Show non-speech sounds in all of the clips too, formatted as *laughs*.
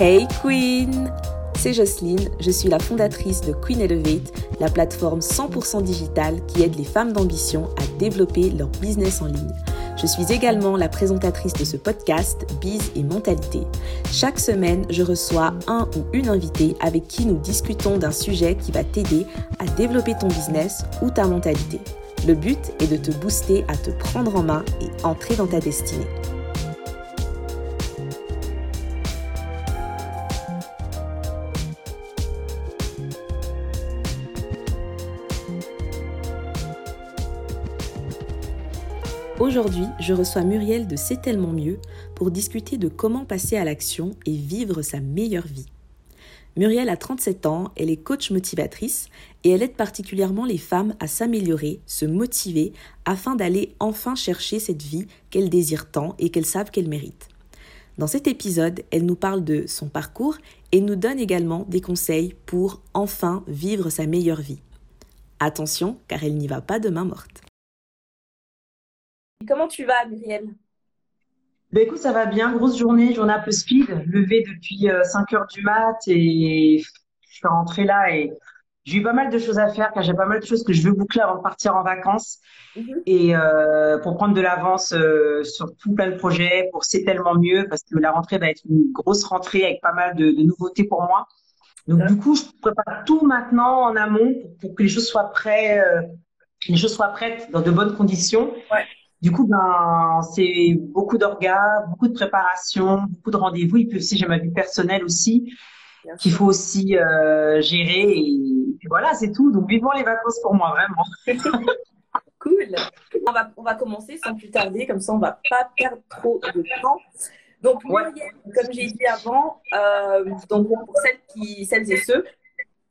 Hey Queen C'est Jocelyne, je suis la fondatrice de Queen Elevate, la plateforme 100% digitale qui aide les femmes d'ambition à développer leur business en ligne. Je suis également la présentatrice de ce podcast Biz et Mentalité. Chaque semaine, je reçois un ou une invitée avec qui nous discutons d'un sujet qui va t'aider à développer ton business ou ta mentalité. Le but est de te booster à te prendre en main et entrer dans ta destinée. Aujourd'hui, je reçois Muriel de C'est tellement mieux pour discuter de comment passer à l'action et vivre sa meilleure vie. Muriel a 37 ans, elle est coach motivatrice et elle aide particulièrement les femmes à s'améliorer, se motiver afin d'aller enfin chercher cette vie qu'elles désirent tant et qu'elles savent qu'elles méritent. Dans cet épisode, elle nous parle de son parcours et nous donne également des conseils pour enfin vivre sa meilleure vie. Attention, car elle n'y va pas de main morte. Comment tu vas, Muriel? Ben écoute, ça va bien, grosse journée, journée un peu speed, levée depuis 5 euh, heures du mat et je suis rentrée là et j'ai eu pas mal de choses à faire car j'ai pas mal de choses que je veux boucler avant de partir en vacances mhm. et euh, pour prendre de l'avance euh, sur tout plein de projets, pour c'est tellement mieux parce que la rentrée va être une grosse rentrée avec pas mal de, nouveautés pour moi. Donc du coup, je prépare tout maintenant en amont pour, que les choses soient prêtes, les choses soient prêtes dans de bonnes conditions. Ouais. Du coup, ben, c'est beaucoup d'orgas, beaucoup de préparation, beaucoup de rendez-vous. Et puis aussi, j'ai ma vie personnelle aussi qu'il faut aussi euh, gérer. Et, voilà, c'est tout. Donc, vivons les vacances pour moi, vraiment. *laughs* cool. On va, on va commencer sans plus tarder, comme ça, on va pas perdre trop de temps. Donc, comme j'ai dit avant, euh, donc pour celles, qui, celles et ceux,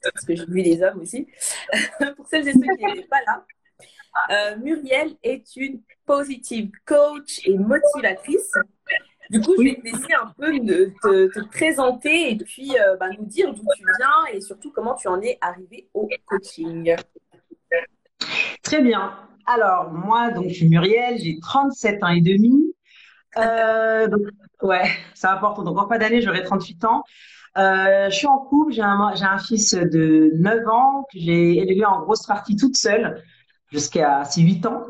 parce que j'ai vu des hommes aussi, *laughs* pour celles et ceux qui n'étaient pas là, euh, Muriel est une positive coach et motivatrice. Du coup, je vais te laisser un peu te, présenter et puis euh, bah, nous dire d'où tu viens et surtout comment tu en es arrivé au coaching. Très bien. Alors, moi, donc, je suis Muriel, j'ai 37 ans et demi. Euh, donc, ouais, ça important. Donc, en fin d'année, j'aurai 38 ans. je suis en couple, j'ai un, j'ai un fils de 9 ans que j'ai élevé en grosse partie toute seule jusqu'à 6-8 ans.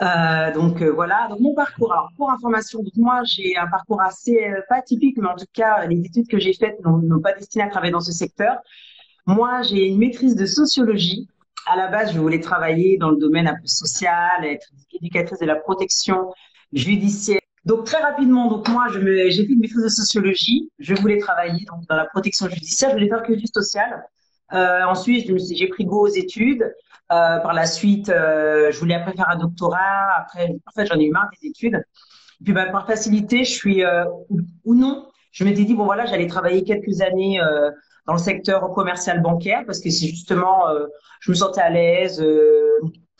Euh, donc euh, voilà, donc mon parcours. Alors pour information, donc moi j'ai un parcours assez euh, pas typique, mais en tout cas les études que j'ai faites n'ont pas destiné à travailler dans ce secteur. Moi j'ai une maîtrise de sociologie. À la base, je voulais travailler dans le domaine un peu social, être éducatrice de la protection judiciaire. Donc très rapidement, donc moi j'ai fait une maîtrise de sociologie. Je voulais travailler donc dans la protection judiciaire. Je voulais faire que du social. Ensuite, j'ai pris goût aux études. Euh, par la suite, euh, je voulais après faire un doctorat. Après, en fait, j'en ai eu marre des études. Et puis, bah, par facilité, je suis euh, ou, non, je m'étais dit bon voilà, j'allais travailler quelques années euh, dans le secteur commercial bancaire parce que c'est justement, je me sentais à l'aise.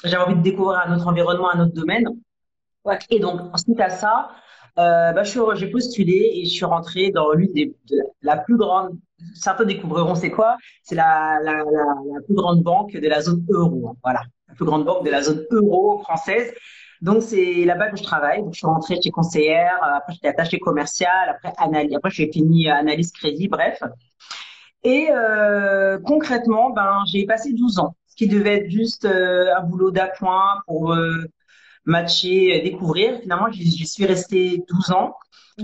j'avais envie de découvrir un autre environnement, un autre domaine. Ouais. Et donc, ensuite à ça, euh, bah, j'ai postulé et je suis rentrée dans l'une des de la plus grande. Certains découvriront c'est quoi C'est la, plus grande banque de la zone euro. Hein, voilà, la plus grande banque de la zone euro française. Donc c'est là-bas que je travaille. Donc, je suis rentrée chez conseillère. Euh, après j'étais attachée commerciale. Après analyse. Après j'ai fini analyse crédit. Bref. Et euh, concrètement, ben j'ai passé 12 ans, ce qui devait être juste euh, un boulot d'appoint pour euh, matcher, découvrir. Finalement, j'y suis restée 12 ans.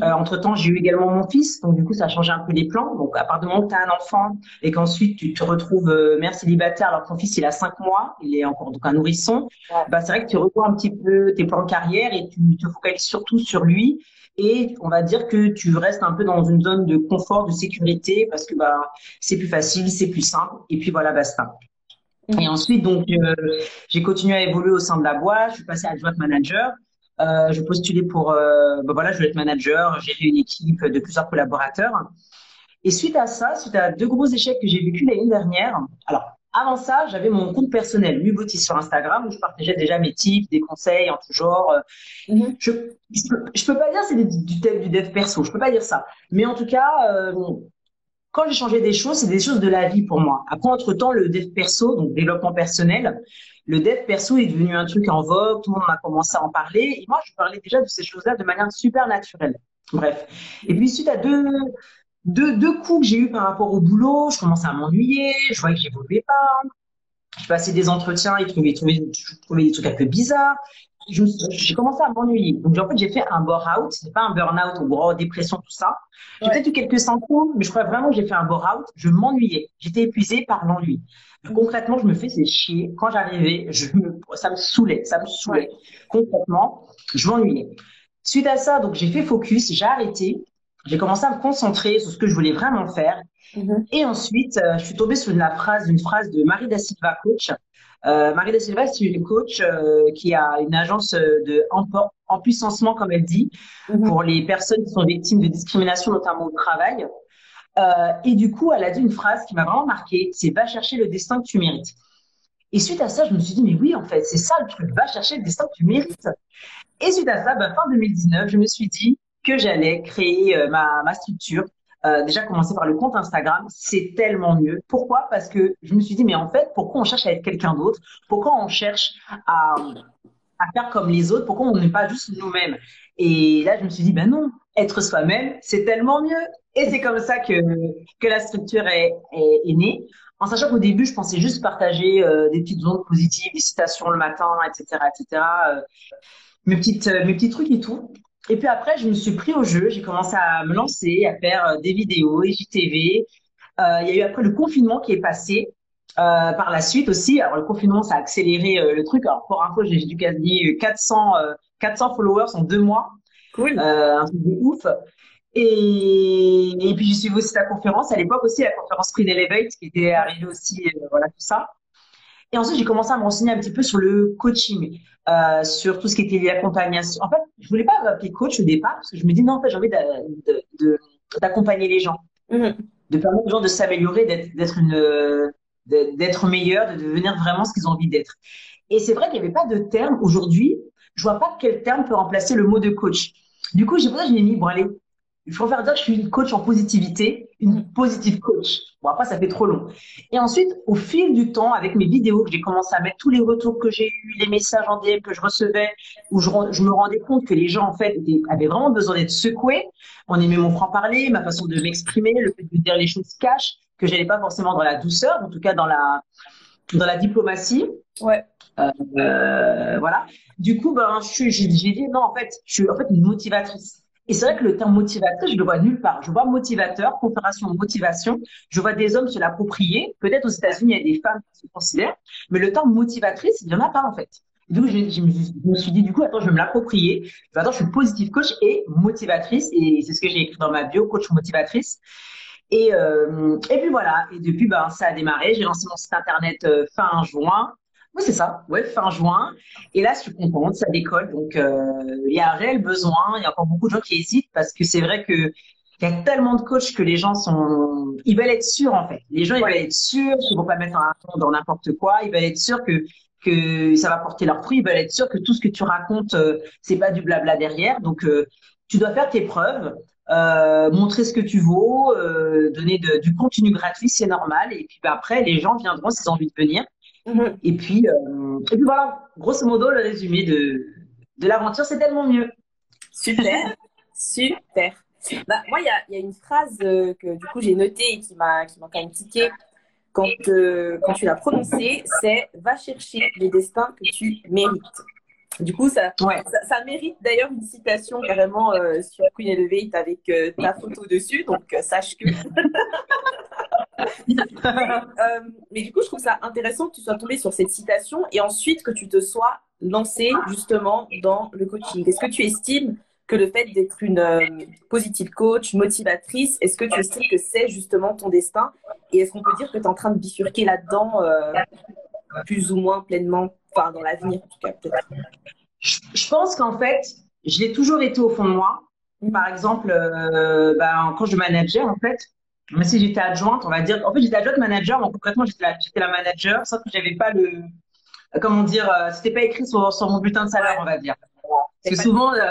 Euh, entre-temps, j'ai eu également mon fils, donc du coup, ça a changé un peu les plans. Donc, à partir du moment où tu as un enfant et qu'ensuite tu te retrouves euh, mère célibataire alors que ton fils, il a 5 mois, il est encore donc un nourrisson, bah, c'est vrai que tu revois un petit peu tes plans de carrière et tu te focalises surtout sur lui. Et on va dire que tu restes un peu dans une zone de confort, de sécurité, parce que bah, c'est plus facile, c'est plus simple, et puis voilà, basta. Et mhm. ensuite, donc, euh, j'ai continué à évoluer au sein de la boîte. Je suis passée adjointe manager. Euh, je postulais pour, euh, ben voilà, je voulais être manager, gérer une équipe de plusieurs collaborateurs. Et suite à ça, suite à deux gros échecs que j'ai vécu l'année dernière, alors avant ça, j'avais mon compte personnel, Mubotis sur Instagram, où je partageais déjà mes tips, des conseils en tout genre. Mhm. Je, je, peux, pas dire c'est du, dev perso, je peux pas dire ça. Mais en tout cas, euh, quand j'ai changé des choses, c'est des choses de la vie pour moi. Après, entre-temps, le dev perso, donc développement personnel, le dev perso est devenu un truc en vogue, tout le monde a commencé à en parler. Et moi, je parlais déjà de ces choses-là de manière super naturelle. Bref. Et puis, suite à deux, deux, deux coups que j'ai eu par rapport au boulot, je commençais à m'ennuyer, je voyais que j'évoluais pas. Je passais des entretiens, ils trouvaient, je trouvais des trucs un peu bizarres. J'ai commencé à m'ennuyer. Donc, en fait, j'ai fait un bore-out. C'est pas un burn-out ou gros dépression, tout ça. J'ai peut-être eu quelques symptômes, mais je crois vraiment que j'ai fait un bore-out. Je m'ennuyais. J'étais épuisée par l'ennui. Concrètement, je me faisais chier. Quand j'arrivais, je me, ça me saoulait. Ça me saoulait. Concrètement, je m'ennuyais. Suite à ça, donc, j'ai fait focus. J'ai arrêté. J'ai commencé à me concentrer sur ce que je voulais vraiment faire. Mm-hmm. Et ensuite, euh, je suis tombée sur une phrase, une phrase de Marie da Silva, coach. Euh, Marie da Silva, c'est une coach euh, qui a une agence de empuissancement, comme elle dit, mm-hmm. pour les personnes qui sont victimes de discrimination, notamment au travail. Euh, et du coup, elle a dit une phrase qui m'a vraiment marquée, c'est va chercher le destin que tu mérites. Et suite à ça, je me suis dit, mais oui, en fait, c'est ça le truc, va chercher le destin que tu mérites. Et suite à ça, bah, fin 2019, je me suis dit, que j'allais créer euh, ma, structure. Euh, déjà commencer par le compte Instagram, c'est tellement mieux. Pourquoi? Parce que je me suis dit, mais en fait, pourquoi on cherche à être quelqu'un d'autre? Pourquoi on cherche à faire comme les autres? Pourquoi on n'est pas juste nous-mêmes? Et là, je me suis dit, ben non, être soi-même, c'est tellement mieux. Et c'est comme ça que, que la structure est, est, née. En sachant qu'au début, je pensais juste partager euh, des petites ondes positives, des citations le matin, etc., etc., euh, mes petites, mes petits trucs et tout. Et puis après, je me suis pris au jeu. J'ai commencé à me lancer, à faire euh, des vidéos. Euh, il y a eu après le confinement qui est passé. Euh, par la suite aussi, alors le confinement, ça a accéléré euh, le truc. Alors pour info, j'ai dû gagner 400, 400 followers en deux mois. Cool. un truc de ouf. Et, et puis, je suis aussi la conférence. À l'époque aussi, la conférence Prix Elevate qui était arrivée aussi, voilà, tout ça. Et ensuite, j'ai commencé à me renseigner un petit peu sur le coaching, euh, sur tout ce qui était l'accompagnement. En fait, je voulais pas appeler coach au départ parce que je me dis non, en fait, j'ai envie d'accompagner les gens, mm-hmm. de permettre aux gens de s'améliorer, d'être une, d'être meilleur, de devenir vraiment ce qu'ils ont envie d'être. Et c'est vrai qu'il n'y avait pas de terme aujourd'hui. Je vois pas quel terme peut remplacer le mot de coach. Du coup, j'ai ça, je mis, bon, allez, il faut faire dire que je suis une coach en positivité, une positive coach. Bon, après, ça fait trop long. Et ensuite, au fil du temps, avec mes vidéos, que j'ai commencé à mettre tous les retours que j'ai eus, les messages en DM que je recevais, où je, je, me rendais compte que les gens, en fait, avaient vraiment besoin d'être secoués. On aimait mon franc-parler, ma façon de m'exprimer, le fait de dire les choses cash, que j'allais pas forcément dans la douceur, en tout cas dans la, dans la diplomatie. Ouais. Euh, euh, voilà. Du coup, ben, j'ai dit, non, en fait, je suis en fait une motivatrice. Et c'est vrai que le terme motivateur, je le vois nulle part. Je vois motivateur, confération, motivation. Je vois des hommes se l'approprier. Peut-être aux États-Unis, il y a des femmes qui se considèrent. Mais le terme motivatrice, il n'y en a pas, en fait. Donc, je, je, me suis dit, du coup, attends, je vais me l'approprier. Attends, je suis positive coach et motivatrice. Et c'est ce que j'ai écrit dans ma bio, coach motivatrice. Et, euh, et puis voilà. Et depuis, ben, ça a démarré. J'ai lancé mon site internet euh, fin juin. Oui, c'est ça. Ouais, fin juin. Et là, je suis contente, ça décolle. Donc, euh, il y a un réel besoin. Il y a encore beaucoup de gens qui hésitent parce que c'est vrai que il y a tellement de coachs que les gens sont, ils veulent être sûrs en fait. Les gens, ils veulent être sûrs qu'ils vont pas mettre un ton dans n'importe quoi. Ils veulent être sûrs que que ça va porter leurs fruits. Ils veulent être sûrs que tout ce que tu racontes, euh, c'est pas du blabla derrière. Donc, euh, tu dois faire tes preuves. Euh, montrer ce que tu vaux, euh, donner de, du contenu gratuit, c'est normal. Et puis bah, après, les gens viendront s'ils ont envie de venir. Mhm. Et, puis, euh, et puis voilà, grosso modo, le résumé de, de l'aventure, c'est tellement mieux. Super, super. Bah, moi, il y a, y a, une phrase que du coup j'ai notée et qui m'a quand même tiqué quand, quand tu l'as prononcée, c'est va chercher les destins que tu mérites. Du coup, ça, ça, mérite d'ailleurs une citation carrément sur Queen Elevate avec ta photo dessus, donc sache que *laughs* Euh, mais, du coup, je trouve ça intéressant que tu sois tombé sur cette citation et ensuite que tu te sois lancé justement dans le coaching. Est-ce que tu estimes que le fait d'être une euh, positive coach, motivatrice, est-ce que tu estimes que c'est justement ton destin? Et est-ce qu'on peut dire que tu es en train de bifurquer là-dedans euh, plus ou moins pleinement, enfin dans l'avenir en tout cas peut-être je, pense qu'en fait, je l'ai toujours été au fond de moi. Par exemple, ben, quand je manageais, en fait, mais si j'étais adjointe, on va dire. En fait, j'étais adjointe manager, donc concrètement, j'étais la, j'étais la manager, sauf que j'avais pas le. Comment dire euh, C'était pas écrit sur, sur mon bulletin de salaire, on va dire. Parce que souvent, euh,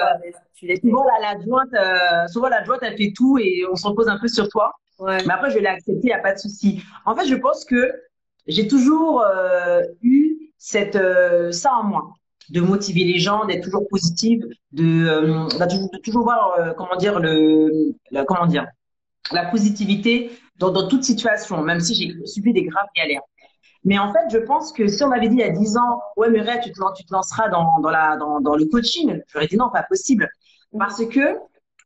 souvent l'adjointe, euh, souvent l'adjointe, elle fait tout et on se repose un peu sur toi. Ouais. Mais après, je l'ai accepté, il n'y a pas de souci. En fait, je pense que j'ai toujours euh, eu cette euh, ça en moi, de motiver les gens, d'être toujours positive, de, de, toujours voir comment dire le, le comment dire la positivité dans, dans toute situation, même si j'ai subi des graves galères. Mais en fait, je pense que si on m'avait dit il y a 10 ans, ouais, Muriel, tu te, tu te lanceras dans, dans, la, dans, dans le coaching, j'aurais dit non, pas possible. Parce que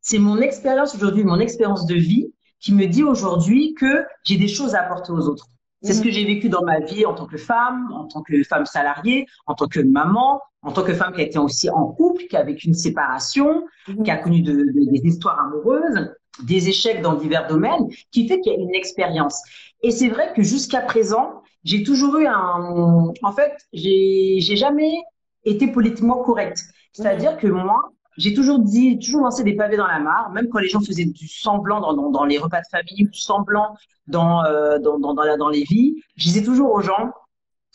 c'est mon expérience aujourd'hui, mon expérience de vie qui me dit aujourd'hui que j'ai des choses à apporter aux autres. C'est ce que j'ai vécu dans ma vie en tant que femme, en tant que femme salariée, en tant que maman, en tant que femme qui a été aussi en couple, qui a vécu une séparation, mhm. qui a connu de, des histoires amoureuses, des échecs dans divers domaines, qui fait qu'il y a une expérience. Et c'est vrai que jusqu'à présent, j'ai toujours eu un, en fait, j'ai, jamais été politiquement correcte. C'est-à-dire mhm. que moi, j'ai toujours dit, toujours lancé des pavés dans la mare, même quand les gens faisaient du semblant dans, dans, les repas de famille, du semblant dans, euh, dans, dans, dans, dans les vies. Je disais toujours aux gens,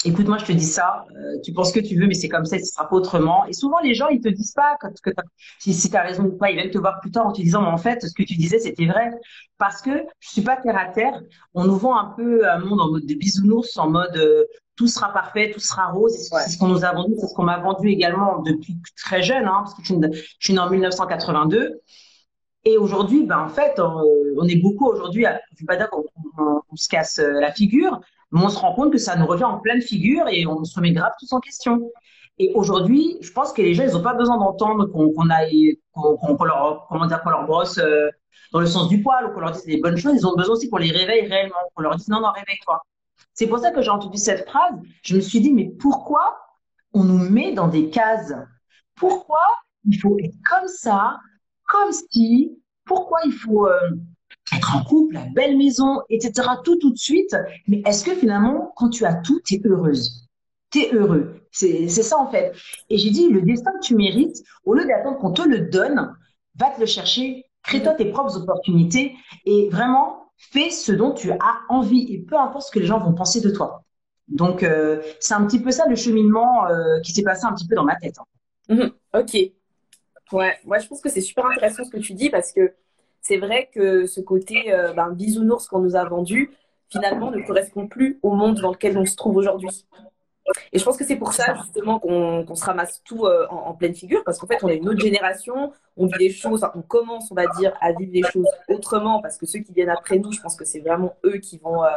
écoute, moi, je te dis ça, euh, tu penses que tu veux, mais c'est comme ça, ce sera pas autrement. Et souvent, les gens, ils te disent pas que, que si, si tu as raison ou pas, ils viennent te voir plus tard en te disant, mais en fait, ce que tu disais, c'était vrai. Parce que je suis pas terre à terre. On nous vend un peu un monde en mode de bisounours, en mode euh, tout sera parfait, tout sera rose. C'est ce qu'on nous a vendu, c'est ce qu'on m'a vendu également depuis très jeune, hein, parce que je suis, je suis née en 1982. Et aujourd'hui, ben, en fait, on, est beaucoup aujourd'hui, je ne vais pas dire qu'on se casse euh, la figure, mais on se rend compte que ça nous revient en pleine figure et on se remet grave tous en question. Et aujourd'hui, je pense que les gens, ils n'ont pas besoin d'entendre qu'on aille, qu'on leur, comment dire, qu'on leur brosse euh, dans le sens du poil ou qu'on leur dise des bonnes choses. Ils ont besoin aussi qu'on les réveille réellement, qu'on leur dise non, non, réveille-toi. C'est pour ça que j'ai entendu cette phrase. Je me suis dit, mais pourquoi on nous met dans des cases? Pourquoi il faut être comme ça, comme si, pourquoi il faut euh, être en couple, la belle maison, etc., tout tout de suite. Mais est-ce que finalement, quand tu as tout, tu es heureuse? Tu es heureux. C'est ça en fait. Et j'ai dit, le destin que tu mérites, au lieu d'attendre qu'on te le donne, va te le chercher, crée-toi tes propres opportunités et vraiment fais ce dont tu as envie et peu importe ce que les gens vont penser de toi. Donc, euh, c'est un petit peu ça le cheminement euh, qui s'est passé un petit peu dans ma tête. Hein. Mhm. ok. Ouais, moi je pense que c'est super intéressant ce que tu dis parce que c'est vrai que ce côté euh, ben, bisounours qu'on nous a vendu, finalement, ne correspond plus au monde dans lequel on se trouve aujourd'hui. Et je pense que c'est pour ça justement qu'on se ramasse tout euh, en, pleine figure, parce qu'en fait, on est une autre génération, on vit les choses, on commence, on va dire, à vivre les choses autrement, parce que ceux qui viennent après nous, je pense que c'est vraiment eux qui vont euh,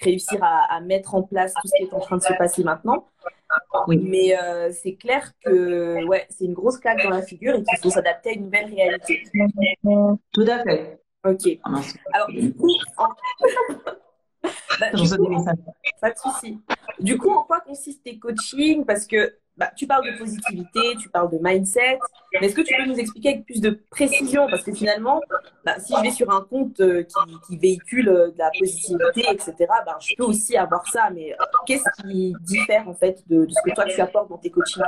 réussir à, mettre en place tout ce qui est en train de se passer maintenant. Oui. Mais euh, c'est clair que ouais, c'est une grosse claque dans la figure et qu'il faut s'adapter à une nouvelle réalité. Tout à fait. Ok. Ah, Alors, du coup, *laughs* bah, pas de souci. Du coup, en quoi consistent tes coachings? Parce que bah, tu parles de positivité, tu parles de mindset, mais est-ce que tu peux nous expliquer avec plus de précision? Parce que finalement, bah, si je vais sur un compte euh, qui, véhicule euh, de la positivité, etc., bah, je peux aussi avoir ça, mais euh, qu'est-ce qui diffère en fait de, ce que toi tu apportes dans tes coachings?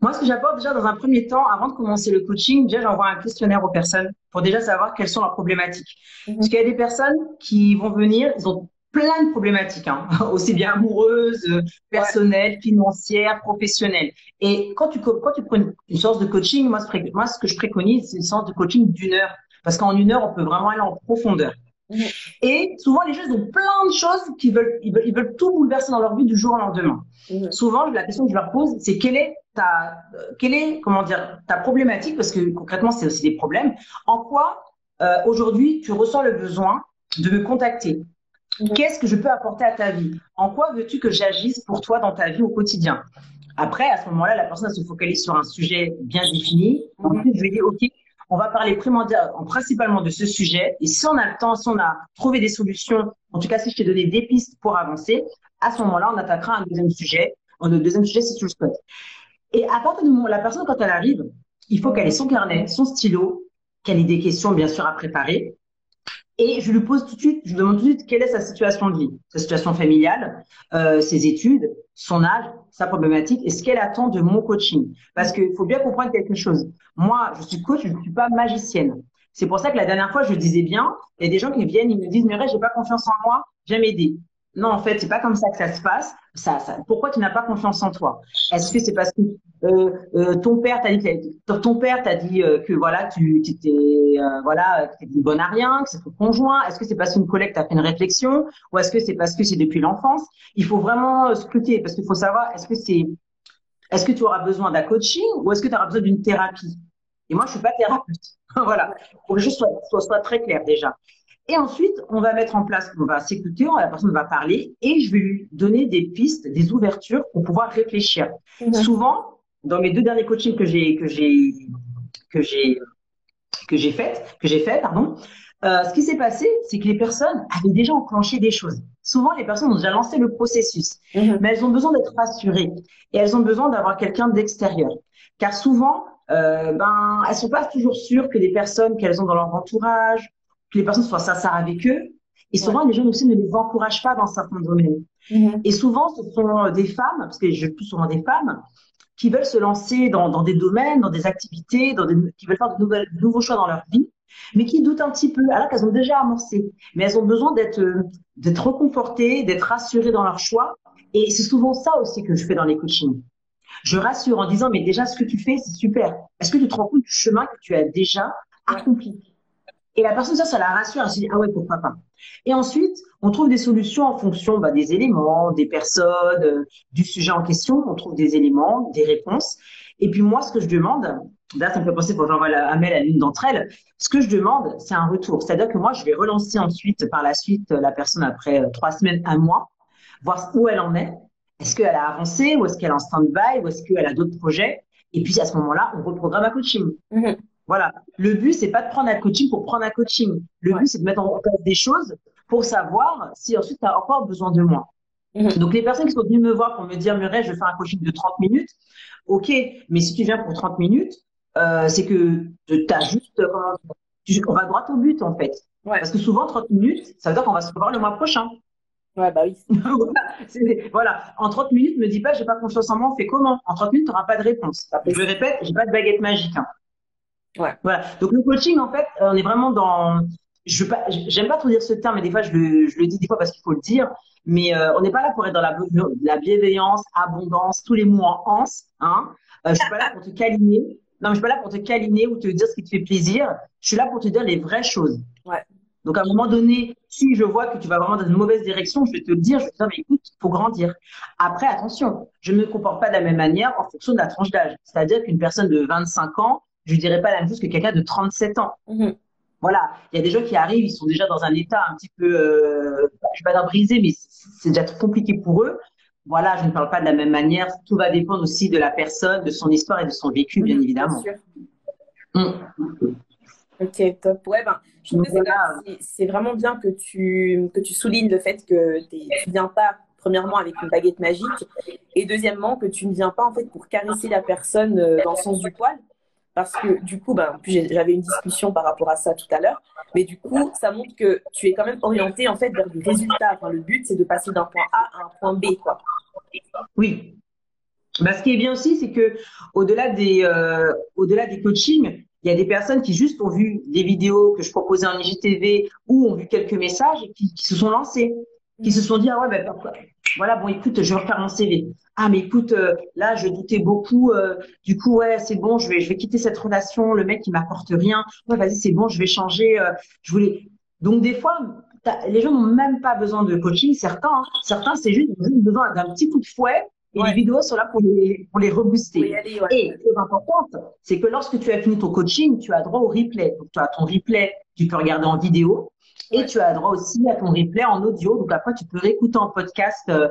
Moi, ce que j'apporte déjà dans un premier temps, avant de commencer le coaching, déjà j'envoie un questionnaire aux personnes pour déjà savoir quelles sont leurs problématiques. Mhm. Parce qu'il y a des personnes qui vont venir, ils ont plein de problématiques, hein, *laughs* aussi bien amoureuses, personnelles, financières, professionnelles. Et quand tu, quand tu prends une, une séance de coaching, moi, moi, ce que je préconise, c'est une séance de coaching d'une heure. Parce qu'en une heure, on peut vraiment aller en profondeur. Mmh. Et souvent, les gens ont plein de choses qui veulent, ils veulent, ils veulent tout bouleverser dans leur vie du jour au lendemain. Mmh. Souvent, la question que je leur pose, c'est quelle est ta, quelle est, comment dire, ta problématique, parce que concrètement, c'est aussi des problèmes. En quoi, euh, aujourd'hui, tu ressens le besoin de me contacter? Qu'est-ce que je peux apporter à ta vie? En quoi veux-tu que j'agisse pour toi dans ta vie au quotidien? Après, à ce moment-là, la personne se focalise sur un sujet bien défini. Ensuite, je lui dis, OK, on va parler principalement de ce sujet. Et si on a le temps, si on a trouvé des solutions, en tout cas, si je t'ai donné des pistes pour avancer, à ce moment-là, on attaquera un deuxième sujet. Un deuxième sujet, si tu le souhaites. Et à partir du moment, la personne, quand elle arrive, il faut qu'elle ait son carnet, son stylo, qu'elle ait des questions, bien sûr, à préparer. Et je lui pose tout de suite, je lui demande tout de suite quelle est sa situation de vie, sa situation familiale, euh, ses études, son âge, sa problématique et ce qu'elle attend de mon coaching. Parce qu'il faut bien comprendre quelque chose. Moi, je suis coach, je ne suis pas magicienne. C'est pour ça que la dernière fois, je disais bien, il y a des gens qui viennent, ils me disent, Mireille, j'ai pas confiance en moi, viens m'aider. Non, en fait, c'est pas comme ça que ça se passe. Ça, pourquoi tu n'as pas confiance en toi? Est-ce que c'est parce que ton père t'a dit, ton père t'a dit euh, que voilà, tu étais euh, voilà, tu étais bonne à rien, que c'est ton conjoint Est-ce que c'est parce qu'une collègue t'a fait une réflexion, ou est-ce que c'est parce que c'est depuis l'enfance? Il faut vraiment scruter parce qu'il faut savoir est-ce que c'est, est-ce que tu auras besoin d'un coaching ou est-ce que tu auras besoin d'une thérapie? Et moi, je suis pas thérapeute. *laughs* voilà. Pour que je sois, soit, très clair déjà. Et ensuite, on va mettre en place, on va s'écouter, la personne va parler et je vais lui donner des pistes, des ouvertures pour pouvoir réfléchir. Souvent, dans mes deux derniers coachings que j'ai que j'ai que j'ai que j'ai fait, que j'ai fait, pardon, euh, ce qui s'est passé, c'est que les personnes avaient déjà enclenché des choses. Souvent, les personnes ont déjà lancé le processus, mhm. mais elles ont besoin d'être rassurées et elles ont besoin d'avoir quelqu'un d'extérieur. Car souvent, euh, ben, elles sont pas toujours sûres que les personnes qu'elles ont dans leur entourage, que les personnes soient sincères avec eux. Et souvent, les jeunes aussi ne les encouragent pas dans certains domaines. Mhm. Et souvent, ce sont des femmes, parce que je plus souvent des femmes, qui veulent se lancer dans, des domaines, dans des activités, dans qui veulent faire de, nouveaux choix dans leur vie mais qui doutent un petit peu, alors qu'elles ont déjà amorcé. Mais elles ont besoin d'être euh, d'être reconfortées, d'être rassurées dans leur choix. Et c'est souvent ça aussi que je fais dans les coachings. Je rassure en disant, mais déjà, ce que tu fais, c'est super. Est-ce que tu te rends compte du chemin que tu as déjà accompli Et la personne, ça, ça la rassure. Elle se dit, ah ouais, pourquoi pas Et ensuite, on trouve des solutions en fonction bah, des éléments, des personnes, euh, du sujet en question. On trouve des éléments, des réponses. Et puis moi, ce que je demande, Là, ça me fait penser quand j'envoie un mail à l'une d'entre elles. Ce que je demande, c'est un retour. C'est-à-dire que moi, je vais relancer ensuite, par la suite, la personne après euh, trois semaines, un mois, voir où elle en est. Est-ce qu'elle a avancé ou est-ce qu'elle est en stand-by ou est-ce qu'elle a d'autres projets? Et puis, à ce moment-là, on reprogramme un coaching. Mm-hmm. Voilà. Le but, c'est pas de prendre un coaching pour prendre un coaching. Le but, c'est de mettre en place des choses pour savoir si ensuite tu as encore besoin de moi. Mm-hmm. Donc, les personnes qui sont venues me voir pour me dire, Murray, je vais faire un coaching de 30 minutes. OK, mais si tu viens pour 30 minutes, euh, c'est que tu as juste, on va droit au but en fait. Parce que souvent 30 minutes, ça veut dire qu'on va se revoir le mois prochain. Ouais, bah oui. *laughs* voilà, En 30 minutes, me dis pas, j'ai pas confiance en moi, on fait comment? En 30 minutes, tu n'auras pas de réponse. Je répète, j'ai pas de baguette magique. Hein. Ouais. Voilà. Donc, le coaching, en fait, on est vraiment dans, je pas, j'aime pas trop dire ce terme, mais des fois, je le, je le dis des fois parce qu'il faut le dire. Mais euh, on n'est pas là pour être dans la, la bienveillance, abondance, tous les mots en anse. Hein. Euh, je suis pas là pour te câliner. Non, je suis pas là pour te câliner ou te dire ce qui te fait plaisir. Je suis là pour te dire les vraies choses. Ouais. Donc, à un moment donné, si je vois que tu vas vraiment dans une mauvaise direction, je vais te le dire, je vais te dire, mais écoute, faut grandir. Après, attention, je ne me comporte pas de la même manière en fonction de la tranche d'âge. C'est-à-dire qu'une personne de 25 ans, je ne dirais pas la même chose que quelqu'un de 37 ans. Mm-hmm. Voilà, il y a des gens qui arrivent, ils sont déjà dans un état un petit peu, euh, je vais pas dire brisé, mais c'est déjà trop compliqué pour eux voilà, je ne parle pas de la même manière. Tout va dépendre aussi de la personne, de son histoire et de son vécu, bien évidemment. Bien sûr. Ok, top. Ouais, ben, je trouve que c'est vraiment bien que tu, que tu soulignes le fait que tu ne viens pas, premièrement, avec une baguette magique, et deuxièmement, que tu ne viens pas en fait pour caresser la personne euh, dans le sens du poil, parce que du coup, ben, j'avais une discussion par rapport à ça tout à l'heure, mais du coup, ça montre que tu es quand même orienté en fait vers du résultat. Le but, c'est de passer d'un point A à un point B, quoi. Oui. Bah, ce qui est bien aussi, c'est que au-delà des, euh, au-delà des coachings, il y a des personnes qui juste ont vu des vidéos que je proposais en IGTV ou ont vu quelques messages et qui, se sont lancés, qui se sont dit ah ouais ben voilà bon écoute je vais refaire mon CV ah mais écoute euh, là je doutais beaucoup euh, du coup ouais c'est bon je vais je vais quitter cette relation le mec il m'apporte rien. Ouais vas-y c'est bon je vais changer euh, je voulais. Donc des fois les gens n'ont même pas besoin de coaching certains hein. certains c'est juste, juste besoin d'un petit coup de fouet et les vidéos sont là pour les pour les rebooster. Et chose importante c'est que lorsque tu as fini ton coaching tu as droit au replay. Donc tu as ton replay tu peux regarder en vidéo et tu as droit aussi à ton replay en audio. Donc après, tu peux réécouter en podcast euh,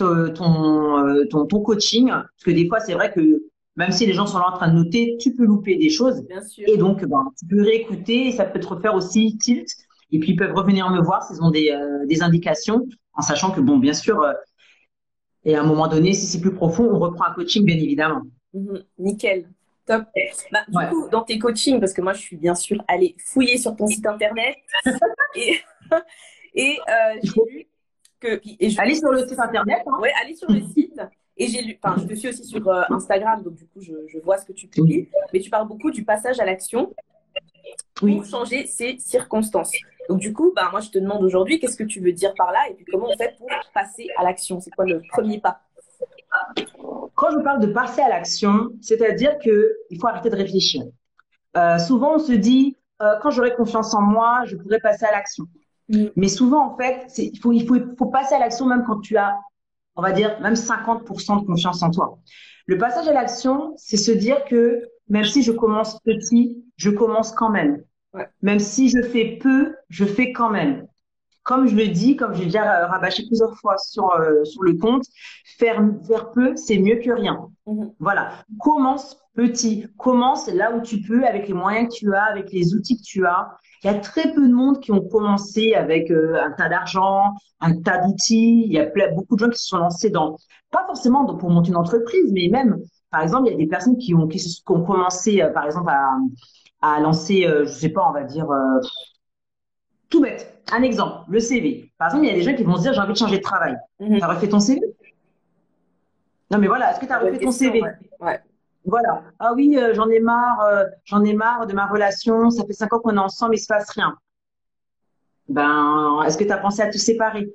euh, ton, ton, coaching. Parce que des fois, c'est vrai que même si les gens sont là en train de noter, tu peux louper des choses. Bien sûr. Et donc, ben, tu peux réécouter et ça peut te refaire aussi tilt. Et puis, ils peuvent revenir me voir s'ils ont des, euh, des indications, en sachant que, bon, bien sûr, et à un moment donné, si c'est plus profond, on reprend un coaching, bien évidemment. Mhm. nickel. Top. Bah, du coup, dans tes coachings, parce que moi, je suis bien sûr allée fouiller sur ton site internet *laughs* et, *laughs* et euh, j'ai lu que. Et allez sur le site internet. Hein. Oui, allez sur le site. Et j'ai lu, enfin, je te suis aussi sur euh, Instagram, donc du coup, je, je, vois ce que tu publies. Mais tu parles beaucoup du passage à l'action pour changer ses circonstances. Donc du coup, bah, moi, je te demande aujourd'hui, qu'est-ce que tu veux dire par là? Et puis comment on fait pour passer à l'action? C'est quoi le premier pas? Quand je parle de passer à l'action, c'est-à-dire qu'il faut arrêter de réfléchir. Euh, souvent, on se dit, euh, quand j'aurai confiance en moi, je pourrai passer à l'action. Mm. Mais souvent, en fait, il faut, il, faut, il faut passer à l'action même quand tu as, on va dire, même 50% de confiance en toi. Le passage à l'action, c'est se dire que même si je commence petit, je commence quand même. Même si je fais peu, je fais quand même. Comme je le dis, comme j'ai déjà rabâché plusieurs fois sur, euh, sur le compte, faire, faire peu, c'est mieux que rien. Mhm. Voilà. Commence petit. Commence là où tu peux, avec les moyens que tu as, avec les outils que tu as. Il y a très peu de monde qui ont commencé avec euh, un tas d'argent, un tas d'outils. Il y a beaucoup de gens qui se sont lancés dans, pas forcément pour monter une entreprise, mais même, par exemple, il y a des personnes qui ont, qui, ont commencé, euh, par exemple, à, à lancer, euh, je sais pas, on va dire, euh, tout bête. Un exemple, le CV. Par exemple, il y a des gens qui vont se dire, j'ai envie de changer de travail. Mhm. Tu as refait ton CV Non, mais voilà, est-ce que tu as refait ton CV ouais. Voilà. Ah oui, euh, j'en ai marre, j'en ai marre de ma relation. Ça fait cinq ans qu'on est ensemble, il se passe rien. Ben, est-ce que tu as pensé à te séparer?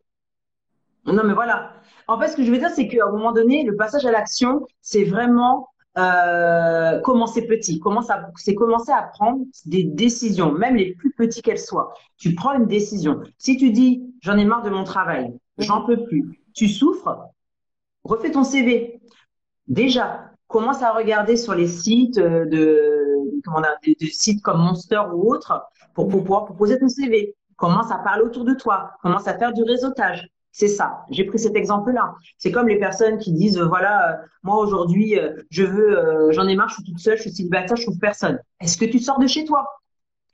Non, mais voilà. En fait, ce que je veux dire, c'est qu'à un moment donné, le passage à l'action, c'est vraiment euh, commencer petit, c'est commencer à prendre des décisions, même les plus petites qu'elles soient. Tu prends une décision. Si tu dis j'en ai marre de mon travail, j'en peux plus, tu souffres, refais ton CV. Déjà, commence à regarder sur les sites euh, de, sites comme Monster ou autres pour, pour pouvoir proposer ton CV. Commence à parler autour de toi, commence à faire du réseautage. C'est ça. J'ai pris cet exemple-là. C'est comme les personnes qui disent euh, voilà, euh, moi aujourd'hui, euh, je veux, j'en ai marre, je suis toute seule, je suis célibataire, je trouve personne. Est-ce que tu sors de chez toi?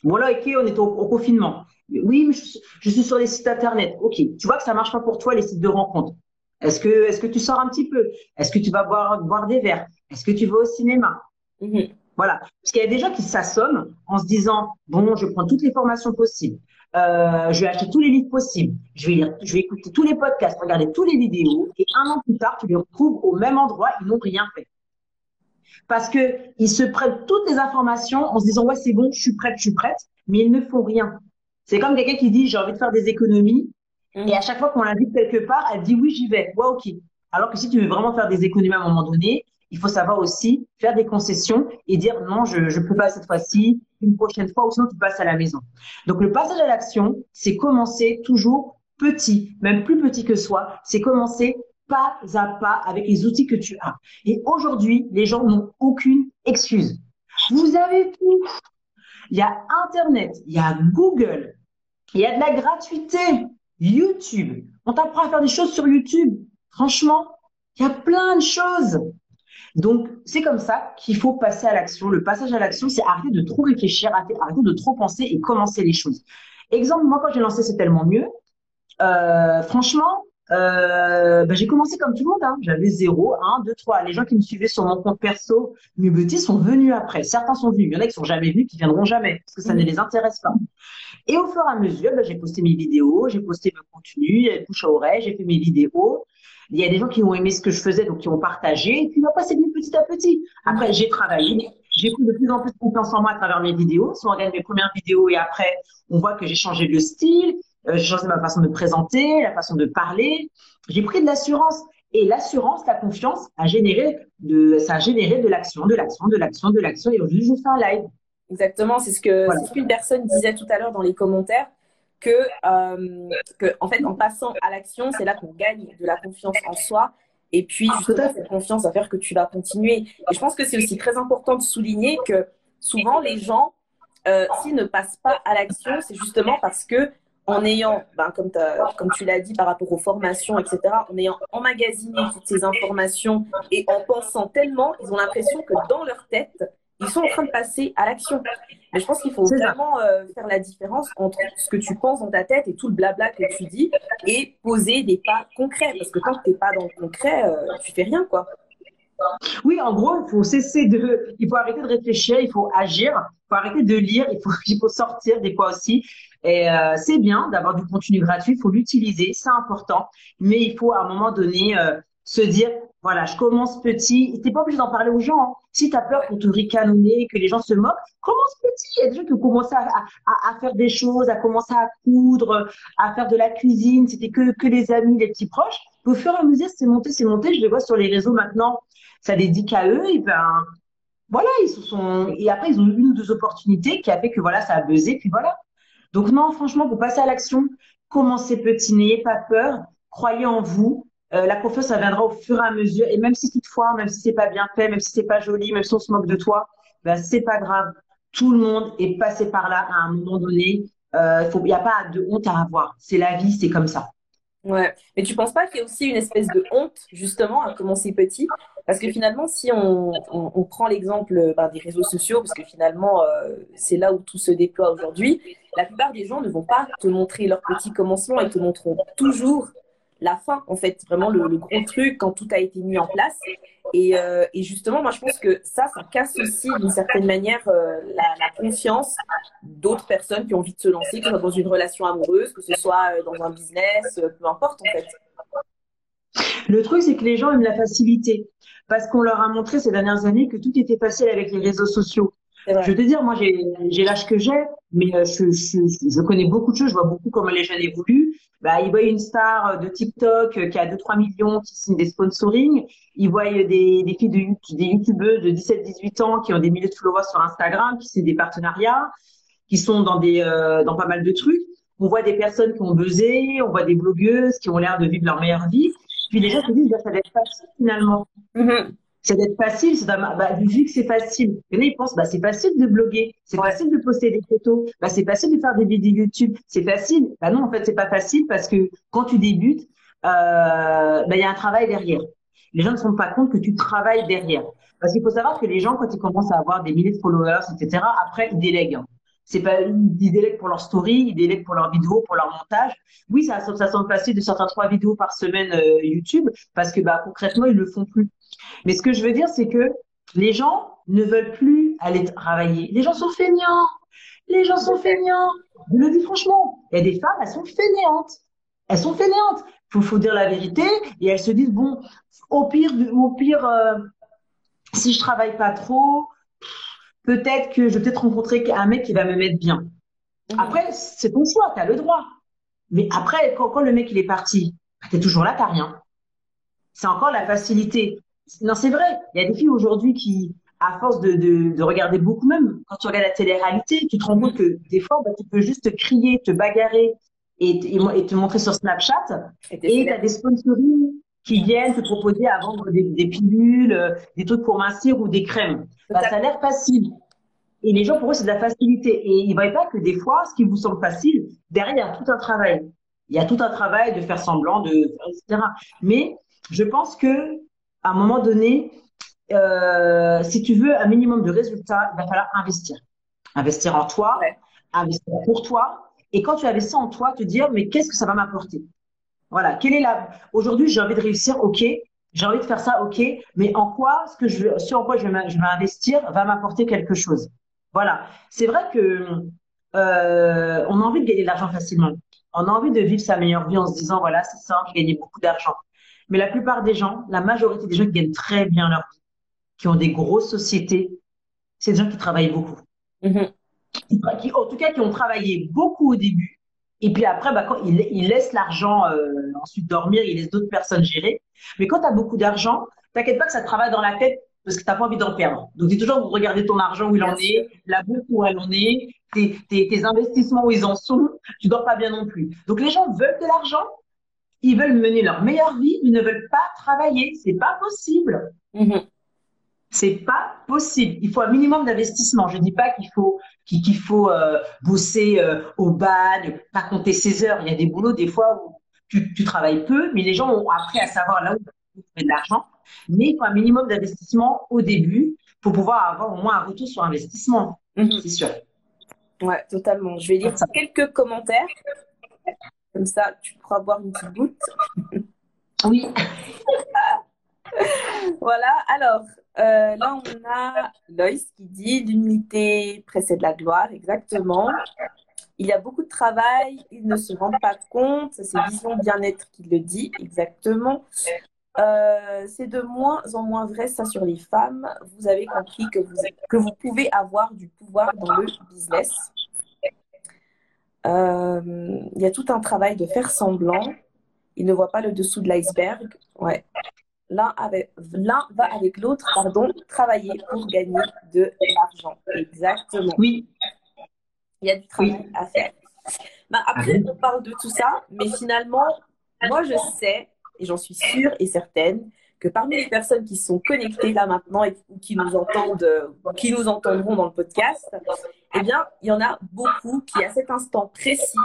Voilà, ok, on est au, confinement. Oui, mais je, suis sur les sites internet. Ok, tu vois que ça marche pas pour toi les sites de rencontres. Est-ce que, est-ce que tu sors un petit peu? Est-ce que tu vas boire, boire des verres? Est-ce que tu vas au cinéma? Mm-hmm. Voilà. Parce qu'il y a des gens qui s'assomment en se disant bon, je prends toutes les formations possibles. Euh, je vais acheter tous les livres possibles, je vais lire, je vais écouter tous les podcasts, regarder tous les vidéos, et un an plus tard, tu les retrouves au même endroit, ils n'ont rien fait. Parce que ils se prennent toutes les informations en se disant ouais c'est bon, je suis prête, je suis prête, mais ils ne font rien. C'est comme quelqu'un qui dit j'ai envie de faire des économies, mmh. et à chaque fois qu'on l'invite quelque part, elle dit oui j'y vais, ouais ok. Alors que si tu veux vraiment faire des économies à un moment donné, il faut savoir aussi faire des concessions et dire non, je ne peux pas cette fois-ci, une prochaine fois, ou sinon tu passes à la maison. Donc le passage à l'action, c'est commencer toujours petit, même plus petit que soi, c'est commencer pas à pas avec les outils que tu as. Et aujourd'hui, les gens n'ont aucune excuse. Vous avez tout. Il y a Internet, il y a Google, il y a de la gratuité, YouTube. On t'apprend à faire des choses sur YouTube. Franchement, il y a plein de choses. Donc, c'est comme ça qu'il faut passer à l'action. Le passage à l'action, c'est arrêter de trop réfléchir, arrêter, de trop penser et commencer les choses. Exemple, moi, quand j'ai lancé C'est tellement mieux, euh, franchement, euh, ben, j'ai commencé comme tout le monde. Hein. J'avais 0, 1, 2, 3. Les gens qui me suivaient sur mon compte perso, Mubetti, sont venus après. Certains sont venus. Il y en a qui sont jamais venus, qui viendront jamais, parce que ça ne mmh. les intéresse pas. Et au fur et à mesure, ben, j'ai posté mes vidéos, j'ai posté mes contenus, bouche à oreille, j'ai fait mes vidéos. Il y a des gens qui ont aimé ce que je faisais, donc qui ont partagé. Et puis après, c'est venu petit à petit. Après, j'ai travaillé. J'ai pris de plus en plus confiance en moi à travers mes vidéos. Si on regarde mes premières vidéos et après, on voit que j'ai changé de style, euh, j'ai changé ma façon de présenter, la façon de parler. J'ai pris de l'assurance. Et l'assurance, la confiance, a généré de, ça a généré de l'action, de l'action, de l'action, de l'action. Et aujourd'hui, je fais un live. Exactement. C'est ce que, ce qu'une personne disait tout à l'heure dans les commentaires que, euh, que, en fait, en passant à l'action, c'est là qu'on gagne de la confiance en soi. Et puis, justement, cette confiance va faire que tu vas continuer. Et je pense que c'est aussi très important de souligner que souvent, les gens, euh, s'ils ne passent pas à l'action, c'est justement parce que en ayant, ben, comme, comme tu l'as dit par rapport aux formations, etc., en ayant emmagasiné toutes ces informations et en pensant tellement, ils ont l'impression que dans leur tête, ils sont en train de passer à l'action. Mais je pense qu'il faut vraiment euh, faire la différence entre ce que tu penses dans ta tête et tout le blabla que tu dis et poser des pas concrets. Parce que quand tu n'es pas dans le concret, euh, tu fais rien, quoi. Oui, en gros, il faut cesser de, il faut arrêter de réfléchir, il faut agir, il faut arrêter de lire, il faut, *laughs* il faut sortir des fois aussi. Et euh, c'est bien d'avoir du contenu gratuit, il faut l'utiliser, c'est important. Mais il faut à un moment donné euh, se dire, voilà, je commence petit. Tu n'es pas obligé d'en parler aux gens. Hein. Si tu as peur qu'on te ricanonner, que les gens se moquent, commence petit. Il y a des gens qui ont commencé à, à, faire des choses, à commencer à coudre, à faire de la cuisine. C'était que, que les amis, les petits proches. Au fur et à mesure, c'est monté, c'est monté. Je les vois sur les réseaux maintenant. Ça dédique à eux. Et ben, voilà, ils se sont. Et après, ils ont eu une ou deux opportunités qui a fait que voilà, ça a buzzé. Puis voilà. Donc non, franchement, pour passer à l'action, commencez petit, n'ayez pas peur, croyez en vous. Euh, la confiance, ça viendra au fur et à mesure. Et même si toutefois, même si c'est pas bien fait, même si c'est pas joli, même si on se moque de toi, bah, c'est pas grave. Tout le monde est passé par là à un moment donné. Il n'y a pas de honte à avoir. C'est la vie, c'est comme ça. Ouais. Mais tu penses pas qu'il y a aussi une espèce de honte, justement, à commencer petit? Parce que finalement, si on, prend l'exemple ben, des réseaux sociaux, parce que finalement, euh, c'est là où tout se déploie aujourd'hui, la plupart des gens ne vont pas te montrer leur petit commencement, ils te montreront toujours la fin, en fait, vraiment le, gros truc quand tout a été mis en place. Et, euh, et, justement, moi, je pense que ça, ça casse aussi d'une certaine manière euh, la, confiance d'autres personnes qui ont envie de se lancer, que ce soit dans une relation amoureuse, que ce soit euh, dans un business, peu importe, en fait. Le truc, c'est que les gens aiment la facilité parce qu'on leur a montré ces dernières années que tout était facile avec les réseaux sociaux. Je veux te dire, moi, j'ai l'âge que j'ai, mais je, je, je, connais beaucoup de choses, je vois beaucoup comment les jeunes évoluent. Bah, ils voient une star de TikTok qui a 2-3 millions qui signe des sponsoring. Ils voient des, des filles de des youtubeuses de 17-18 ans qui ont des milliers de followers sur Instagram, qui signent des partenariats, qui sont dans des euh, dans pas mal de trucs. On voit des personnes qui ont buzzé, on voit des blogueuses qui ont l'air de vivre leur meilleure vie. Puis les gens se disent, bah, ça va être facile finalement. Mm-hmm c'est d'être facile, c'est bah, vu que c'est facile. Et là, ils pensent, bah, c'est facile de bloguer, c'est facile de poster des photos, bah, c'est facile de faire des vidéos YouTube, c'est facile. Bah non, en fait, c'est pas facile parce que quand tu débutes, euh, bah, il y a un travail derrière. Les gens ne se rendent pas compte que tu travailles derrière. Parce qu'il faut savoir que les gens, quand ils commencent à avoir des milliers de followers, etc., après, ils délèguent. C'est pas, ils délèguent pour leur story, ils délèguent pour leurs vidéos, pour leur montage. Oui, ça, ça semble facile de sortir trois vidéos par semaine euh, YouTube parce que, bah, concrètement, ils le font plus. Mais ce que je veux dire, c'est que les gens ne veulent plus aller travailler. Les gens sont feignants. Les gens sont feignants. Je le dis franchement. Il y a des femmes, elles sont fainéantes. Elles sont fainéantes. Il faut, dire la vérité. Et elles se disent, bon, au pire, au pire euh, si je travaille pas trop, peut-être que je vais peut-être rencontrer un mec qui va me mettre bien. Mhm. Après, c'est ton choix, tu as le droit. Mais après, quand, le mec il est parti, tu es toujours là, tu rien. C'est encore la facilité. Non, c'est vrai. Il y a des filles aujourd'hui qui, à force de, de, de, regarder beaucoup même, quand tu regardes la télé-réalité, tu te rends compte que des fois, bah, tu peux juste crier, te bagarrer et, et, te montrer sur Snapchat. Et tu as des sponsoring qui viennent te proposer à vendre des, des pilules, euh, des trucs pour mincir ou des crèmes. Bah, ça a l'air facile. Et les gens, pour eux, c'est de la facilité. Et ils ne voient pas que des fois, ce qui vous semble facile, derrière, il y a tout un travail. Il y a tout un travail de faire semblant, de, etc. Mais je pense que à un moment donné, euh, si tu veux un minimum de résultats, il va falloir investir. Investir en toi, investir pour toi. Et quand tu investis en toi, te dire, mais qu'est-ce que ça va m'apporter? Voilà. Quelle est la... Aujourd'hui, j'ai envie de réussir, ok. J'ai envie de faire ça, ok. Mais en quoi, ce que je, ce en quoi je vais, je vais investir va m'apporter quelque chose? Voilà. C'est vrai que euh, on a envie de gagner de l'argent facilement. On a envie de vivre sa meilleure vie en se disant, voilà, c'est ça, j'ai gagné beaucoup d'argent. Mais la plupart des gens, la majorité des gens qui gagnent très bien leur vie, qui ont des grosses sociétés, c'est des gens qui travaillent beaucoup. Mm-hmm. Qui, en tout cas, qui ont travaillé beaucoup au début. Et puis après, bah, quand ils, ils laissent l'argent euh, ensuite dormir, ils laissent d'autres personnes gérer. Mais quand tu as beaucoup d'argent, t'inquiète pas que ça travaille dans la tête parce que tu n'as pas envie d'en perdre. Donc, tu toujours regarder ton argent où il en est, la bourse où elle en est, tes, tes, tes investissements où ils en sont. Tu dors pas bien non plus. Donc, les gens veulent de l'argent, ils veulent mener leur meilleure vie, ils ne veulent pas travailler. C'est pas possible. Mm-hmm. C'est pas possible. Il faut un minimum d'investissement. Je dis pas qu'il faut qu'il faut euh, bosser euh, au bagne, pas compter ses heures. Il y a des boulots des fois où tu, tu travailles peu, mais les gens ont appris à savoir là où trouver de l'argent. Mais il faut un minimum d'investissement au début pour pouvoir avoir au moins un retour sur investissement. Mm-hmm. C'est sûr. Ouais, totalement. Je vais lire quelques commentaires. Comme ça, tu pourras boire une petite goutte. *laughs* Oui. *laughs* voilà, alors, euh, là, on a Loïs qui dit l'unité précède la gloire, exactement. Il y a beaucoup de travail, ils ne se rendent pas compte, c'est Vision Bien-être qui le dit, exactement. Euh, c'est de moins en moins vrai ça sur les femmes. Vous avez compris que vous, que vous pouvez avoir du pouvoir dans le business. Euh, il y a tout un travail de faire semblant. Il ne voit pas le dessous de l'iceberg. Ouais. L'un va avec l'autre, pardon, travailler pour gagner de l'argent. Exactement. Oui. Il y a du travail à faire. Bah, après, on parle de tout ça, mais finalement, moi, je sais, et j'en suis sûre et certaine, que parmi les personnes qui sont connectées là maintenant et qui nous entendent, qui nous entendront dans le podcast, eh bien, il y en a beaucoup qui, à cet instant précis,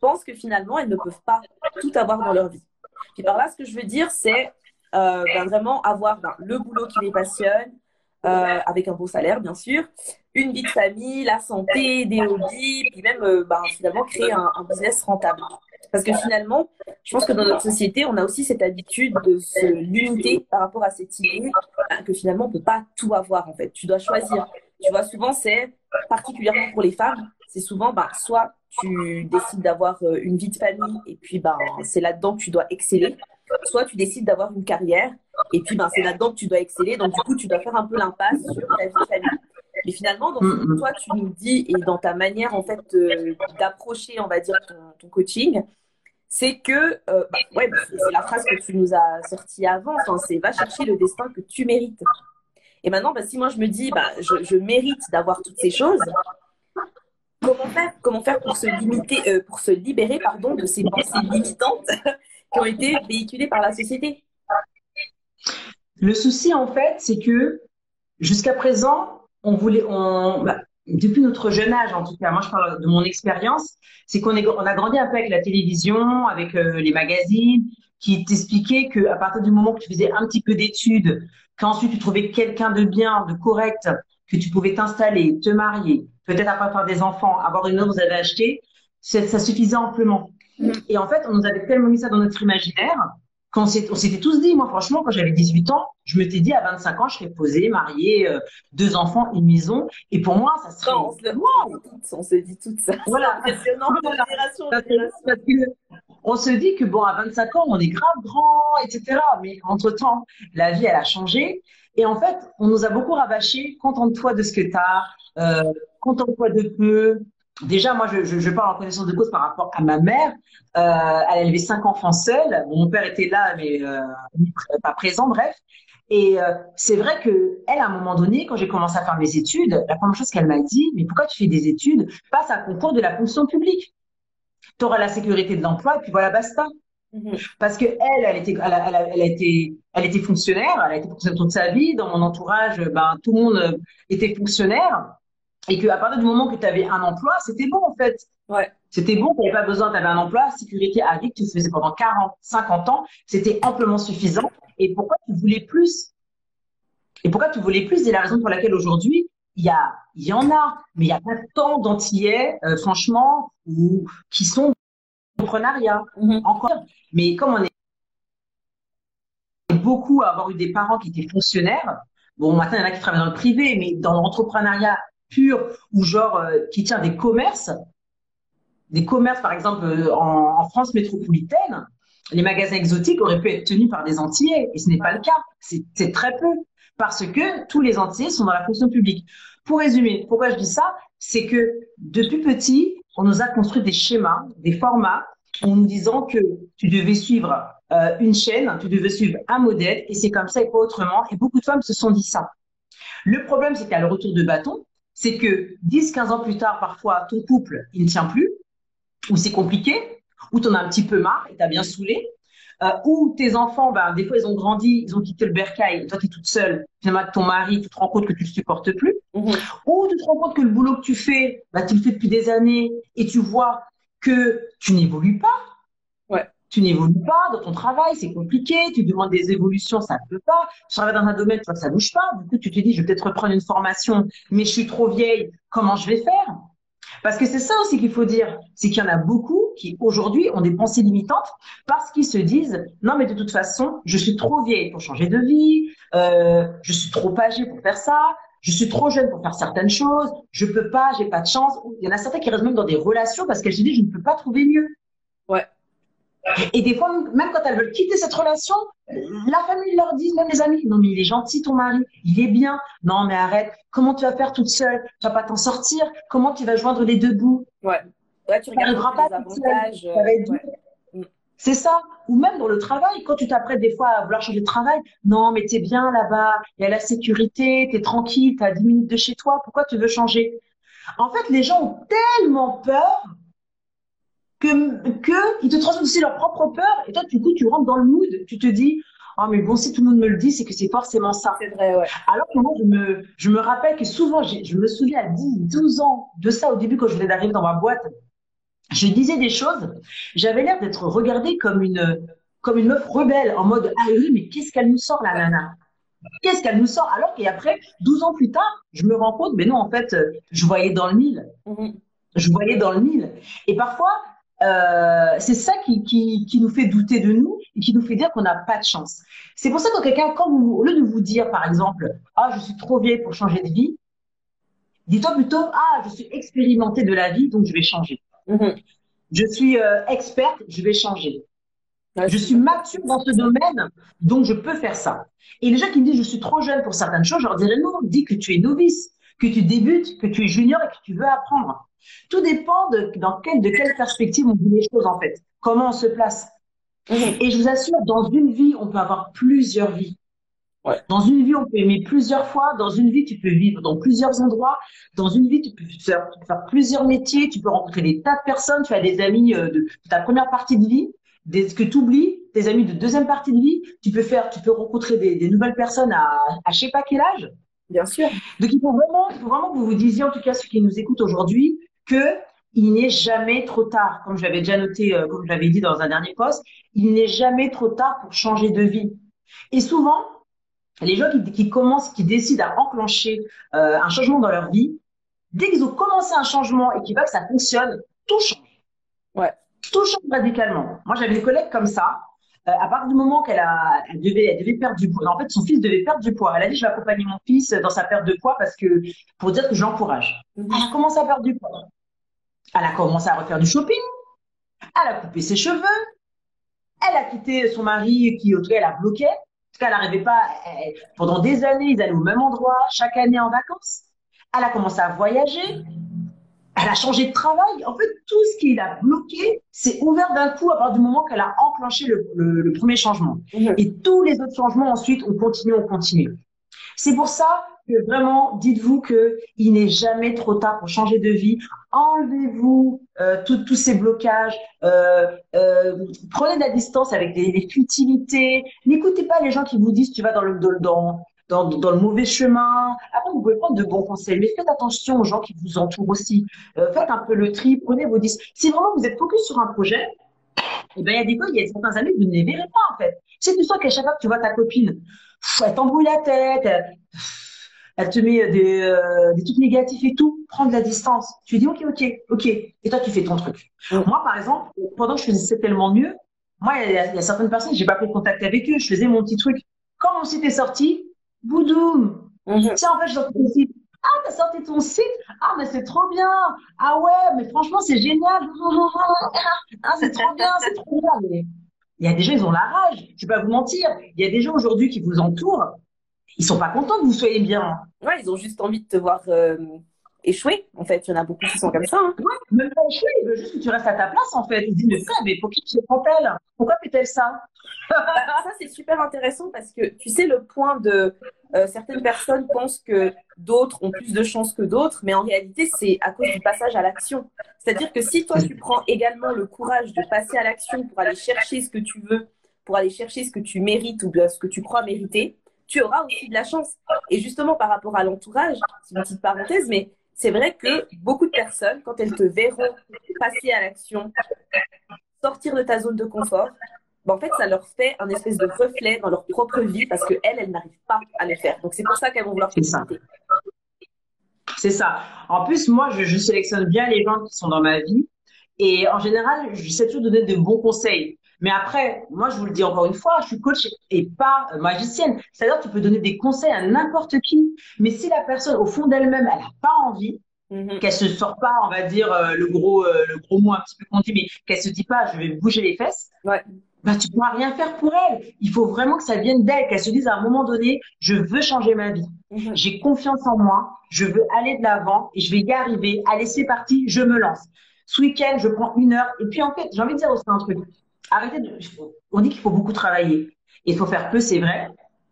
pensent que finalement, elles ne peuvent pas tout avoir dans leur vie. Et par là, ce que je veux dire, c'est euh, ben, vraiment avoir ben, le boulot qui les passionne, euh, avec un beau salaire, bien sûr, une vie de famille, la santé, des hobbies, puis même euh, ben, finalement créer un, business rentable. Parce que finalement, je pense que dans notre société, on a aussi cette habitude de se limiter par rapport à cette idée que finalement, on peut pas tout avoir en fait. Tu dois choisir. Tu vois, souvent, c'est particulièrement pour les femmes, c'est souvent bah, soit tu décides d'avoir euh, une vie de famille et puis bah, c'est là-dedans que tu dois exceller, soit tu décides d'avoir une carrière et puis bah, c'est là-dedans que tu dois exceller. Donc, du coup, tu dois faire un peu l'impasse sur ta vie de famille. Mais finalement, dans ce que toi, tu nous dis et dans ta manière, en fait, d'approcher, on va dire, ton, coaching, c'est que, euh, bah, ouais, c'est la phrase que tu nous as sortie avant, enfin, c'est va chercher le destin que tu mérites. Et maintenant, bah, si moi je me dis, bah, je, je mérite d'avoir toutes ces choses, comment faire Comment faire pour se limiter, euh, pour se libérer, pardon, de ces pensées limitantes *laughs* qui ont été véhiculées par la société? Le souci, en fait, c'est que jusqu'à présent, on voulait, on, bah, depuis notre jeune âge, en tout cas, moi je parle de mon expérience, c'est qu'on on a grandi un peu avec la télévision, avec euh, les magazines, qui t'expliquaient qu'à partir du moment que tu faisais un petit peu d'études, qu'ensuite tu trouvais quelqu'un de bien, de correct, que tu pouvais t'installer, te marier, peut-être après faire des enfants, avoir une que vous avez achetée, ça suffisait amplement. Mm. Et en fait, on nous avait tellement mis ça dans notre imaginaire qu'on s'était tous dit, moi franchement, quand j'avais 18 ans, je me m'étais dit à 25 ans, je serais posée, mariée, euh, deux enfants, une maison. Et pour moi, ça serait... Non, on s'est dit tout ça. Voilà. *laughs* Impressionnant, génération, on se dit que bon, à 25 ans, on est grave grand, etc. Mais entre-temps, la vie, elle a changé. Et en fait, on nous a beaucoup rabâché, contente-toi de ce que tu as, euh, contente-toi de peu. Déjà, moi, je, je, je, parle en connaissance de cause par rapport à ma mère. Euh, elle a élevé cinq enfants seuls. mon père était là, mais euh, pas présent, bref. Et euh, c'est vrai que elle, à un moment donné, quand j'ai commencé à faire mes études, la première chose qu'elle m'a dit, mais pourquoi tu fais des études? Passe à concours de la fonction publique tu auras la sécurité de l'emploi et puis voilà, basta. Mhm. Parce que elle, elle était, elle a, elle, a, elle a, été, elle était fonctionnaire, elle a été fonctionnaire toute sa vie. Dans mon entourage, ben tout le monde était fonctionnaire et qu'à partir du moment que tu avais un emploi, c'était bon en fait. Ouais. C'était bon, tu n'avais pas besoin, tu avais un emploi, sécurité à vie que tu faisais pendant 40, 50 ans, c'était amplement suffisant. Et pourquoi tu voulais plus? Et pourquoi tu voulais plus? C'est la raison pour laquelle aujourd'hui, il y a, il y en a, mais il y a pas tant d'antillais, euh, franchement, ou qui sont entrepreneuriat mm-hmm. encore. Mais comme on est beaucoup à avoir eu des parents qui étaient fonctionnaires, bon, maintenant il y en a qui travaillent dans le privé, mais dans l'entrepreneuriat pur ou genre euh, qui tient des commerces, des commerces par exemple euh, en, France métropolitaine, les magasins exotiques auraient pu être tenus par des Antillais et ce n'est pas le cas. C'est très peu parce que tous les entiers sont dans la fonction publique. Pour résumer, pourquoi je dis ça? C'est que depuis petit, on nous a construit des schémas, des formats, en nous disant que tu devais suivre euh, une chaîne, tu devais suivre un modèle, et c'est comme ça et pas autrement. Et beaucoup de femmes se sont dit ça. Le problème, c'est qu'à le retour de bâton, c'est que 10, 15 ans plus tard, parfois, ton couple, il ne tient plus, ou c'est compliqué, ou tu en as un petit peu marre et tu as bien saoulé, euh, ou tes enfants, ben, des fois, ils ont grandi, ils ont quitté le bercail, toi, tu es toute seule, finalement, ton mari, tu te rends compte que tu ne supportes plus. Mhm. Ou tu te rends compte que le boulot que tu fais, ben, tu le fais depuis des années et tu vois que tu n'évolues pas. Tu n'évolues pas dans ton travail, c'est compliqué, tu demandes des évolutions, ça ne peut pas. Tu travailles dans un domaine, tu vois que ça bouge pas. Du coup, tu te dis, je vais peut-être reprendre une formation, mais je suis trop vieille, comment je vais faire? Parce que c'est ça aussi qu'il faut dire, c'est qu'il y en a beaucoup qui aujourd'hui ont des pensées limitantes parce qu'ils se disent non mais de toute façon je suis trop vieille pour changer de vie, euh, je suis trop âgée pour faire ça, je suis trop jeune pour faire certaines choses, je peux pas, j'ai pas de chance. Il y en a certains qui restent même dans des relations parce qu'elles se disent je ne peux pas trouver mieux. Et des fois, même quand elles veulent quitter cette relation, la famille leur dit, même les amis, non mais il est gentil ton mari, il est bien. Non mais arrête, comment tu vas faire toute seule? Tu vas pas t'en sortir? Comment tu vas joindre les deux bouts? Ouais. Ouais, tu regardes les avantages. Euh, mm. C'est ça. Ou même dans le travail, quand tu t'apprêtes des fois à vouloir changer de travail, non mais t'es bien là-bas, il y a la sécurité, t'es tranquille, t'as 10 minutes de chez toi, pourquoi tu veux changer? En fait, les gens ont tellement peur que, que ils te transmettent aussi leur propre peur et toi du coup tu rentres dans le mood tu te dis oh mais bon si tout le monde me le dit c'est que c'est forcément ça. C'est vrai ouais. Alors que moi je me je me rappelle que souvent je me souviens à 10 12 ans de ça au début quand je venais d'arriver dans ma boîte. Je disais des choses, j'avais l'air d'être regardée comme une comme une meuf rebelle en mode ah oui mais qu'est-ce qu'elle nous sort la nana? Qu'est-ce qu'elle nous sort Alors qu'après, 12 ans plus tard, je me rends compte, mais non, en fait, je voyais dans le mille. Mhm. Je voyais dans le mille. Et parfois, euh, c'est ça qui, qui, qui, nous fait douter de nous et qui nous fait dire qu'on n'a pas de chance. C'est pour ça que quelqu'un, quand vous, au lieu de vous dire, par exemple, ah, je suis trop vieille pour changer de vie, dis-toi plutôt, ah, je suis expérimentée de la vie, donc je vais changer. Mhm. Je suis euh, experte, je vais changer. je suis mature dans ce domaine, donc je peux faire ça. Et les gens qui me disent, je suis trop jeune pour certaines choses, je leur dirais non, dis que tu es novice, que tu débutes, que tu es junior et que tu veux apprendre. Tout dépend de, dans quelle, de quelle perspective on vit les choses, en fait. Comment on se place. Et je vous assure, dans une vie, on peut avoir plusieurs vies. Ouais. Dans une vie, on peut aimer plusieurs fois. Dans une vie, tu peux vivre dans plusieurs endroits. Dans une vie, tu peux faire, plusieurs métiers. Tu peux rencontrer des tas de personnes. Tu as des amis euh, de, ta première partie de vie, des, que tu oublies, tes amis de deuxième partie de vie. Tu peux faire, tu peux rencontrer des, des nouvelles personnes à, à je sais pas quel âge. Bien sûr. Donc il faut vraiment, il faut vraiment que vous vous disiez, en tout cas ceux qui nous écoutent aujourd'hui, que il n'est jamais trop tard. Comme j'avais déjà noté, euh, comme je l'avais dit dans un dernier post, il n'est jamais trop tard pour changer de vie. Et souvent, les gens qui, qui commencent, qui décident à enclencher euh, un changement dans leur vie, dès qu'ils ont commencé un changement et qu'ils voient que ça fonctionne, tout change. Ouais. Tout change radicalement. Moi, j'avais une collègue comme ça. Euh, à partir du moment qu'elle a, elle devait, elle devait perdre du poids. En fait, son fils devait perdre du poids. Elle a dit, je vais accompagner mon fils dans sa perte de poids parce que, pour dire que j'encourage. Mhm. Elle a commencé à perdre du poids. Elle a commencé à refaire du shopping. Elle a coupé ses cheveux. Elle a quitté son mari qui, au tout cas, elle a bloqué. En tout cas, elle n'arrivait pas, pendant des années, ils allaient au même endroit, chaque année en vacances. Elle a commencé à voyager elle a changé de travail. En fait, tout ce qui l'a bloqué s'est ouvert d'un coup à partir du moment qu'elle a enclenché le, premier changement. Mhm. Et tous les autres changements ensuite ont continué, ont continué. C'est pour ça que vraiment, dites-vous que il n'est jamais trop tard pour changer de vie. Enlevez-vous euh, tous ces blocages. Euh, euh, prenez de la distance avec les, futilités. N'écoutez pas les gens qui vous disent tu vas dans le dans, dans, dans, le mauvais chemin. Après, vous pouvez prendre de bons conseils, mais faites attention aux gens qui vous entourent aussi. Euh, faites un peu le tri, prenez vos disques. Si vraiment vous êtes focus sur un projet, eh ben, il y a des fois, il y a certains amis que vous ne les verrez pas, en fait. C'est tout ça qu'à chaque fois que tu vois ta copine, elle t'embrouille la tête, elle, te met des, euh, des trucs négatifs et tout, prends de la distance. Tu dis, OK, OK, OK. Et toi, tu fais ton truc. Moi, par exemple, pendant que je faisais tellement mieux, moi, il y, a, il y a certaines personnes, j'ai pas pris contact avec eux, je faisais mon petit truc. Quand mon site est sorti, Boudoum. Mhm. Tiens, en fait, je ton site. Ah, t'as sorti ton site? Ah, mais c'est trop bien Ah ouais, mais franchement, c'est génial *laughs* Ah, c'est trop bien, c'est trop bien mais il y a des gens, ils ont la rage. Je vais pas vous mentir. Il y a des gens aujourd'hui qui vous entourent. Ils sont pas contents que vous soyez bien. Ouais, ils ont juste envie de te voir euh, échouer. En fait, il y en a beaucoup qui sont comme ça. Hein. Ouais, même pas échouer. Ils veulent juste que tu restes à ta place, en fait. Ils disent, mais frère, mais pour qui tu elle Pourquoi fait-elle ça? Bah, Ça, c'est super intéressant parce que tu sais, le point de euh, certaines personnes pensent que d'autres ont plus de chances que d'autres, mais en réalité, c'est à cause du passage à l'action. C'est-à-dire que si toi, tu prends également le courage de passer à l'action pour aller chercher ce que tu veux, pour aller chercher ce que tu mérites ou ce que tu crois mériter, tu auras aussi de la chance. Et justement, par rapport à l'entourage, c'est une petite parenthèse, mais c'est vrai que beaucoup de personnes, quand elles te verront passer à l'action, sortir de ta zone de confort, en fait, ça leur fait un espèce de reflet dans leur propre vie parce qu'elles, elles, n'arrivent pas à le faire. Donc, c'est pour ça qu'elles vont vouloir ça. C'est ça. En plus, moi, je, sélectionne bien les gens qui sont dans ma vie. Et en général, je sais toujours donner de bons conseils. Mais après, moi, je vous le dis encore une fois, je suis coach et pas magicienne. C'est-à-dire, tu peux donner des conseils à n'importe qui. Mais si la personne, au fond d'elle-même, elle n'a pas envie, mhm. qu'elle se sort pas, on va dire, euh, le gros, euh, le gros mot un petit peu conduit, mais qu'elle se dit pas, je vais bouger les fesses. Ouais bah, tu pourras rien faire pour elle. Il faut vraiment que ça vienne d'elle, qu'elle se dise à un moment donné, je veux changer ma vie. Mhm. J'ai confiance en moi, je veux aller de l'avant et je vais y arriver. Allez, c'est parti, je me lance. Ce week-end, je prends une heure. Et puis, en fait, j'ai envie de dire aussi un truc. Arrêtez de, on dit qu'il faut beaucoup travailler. Il faut faire peu, c'est vrai.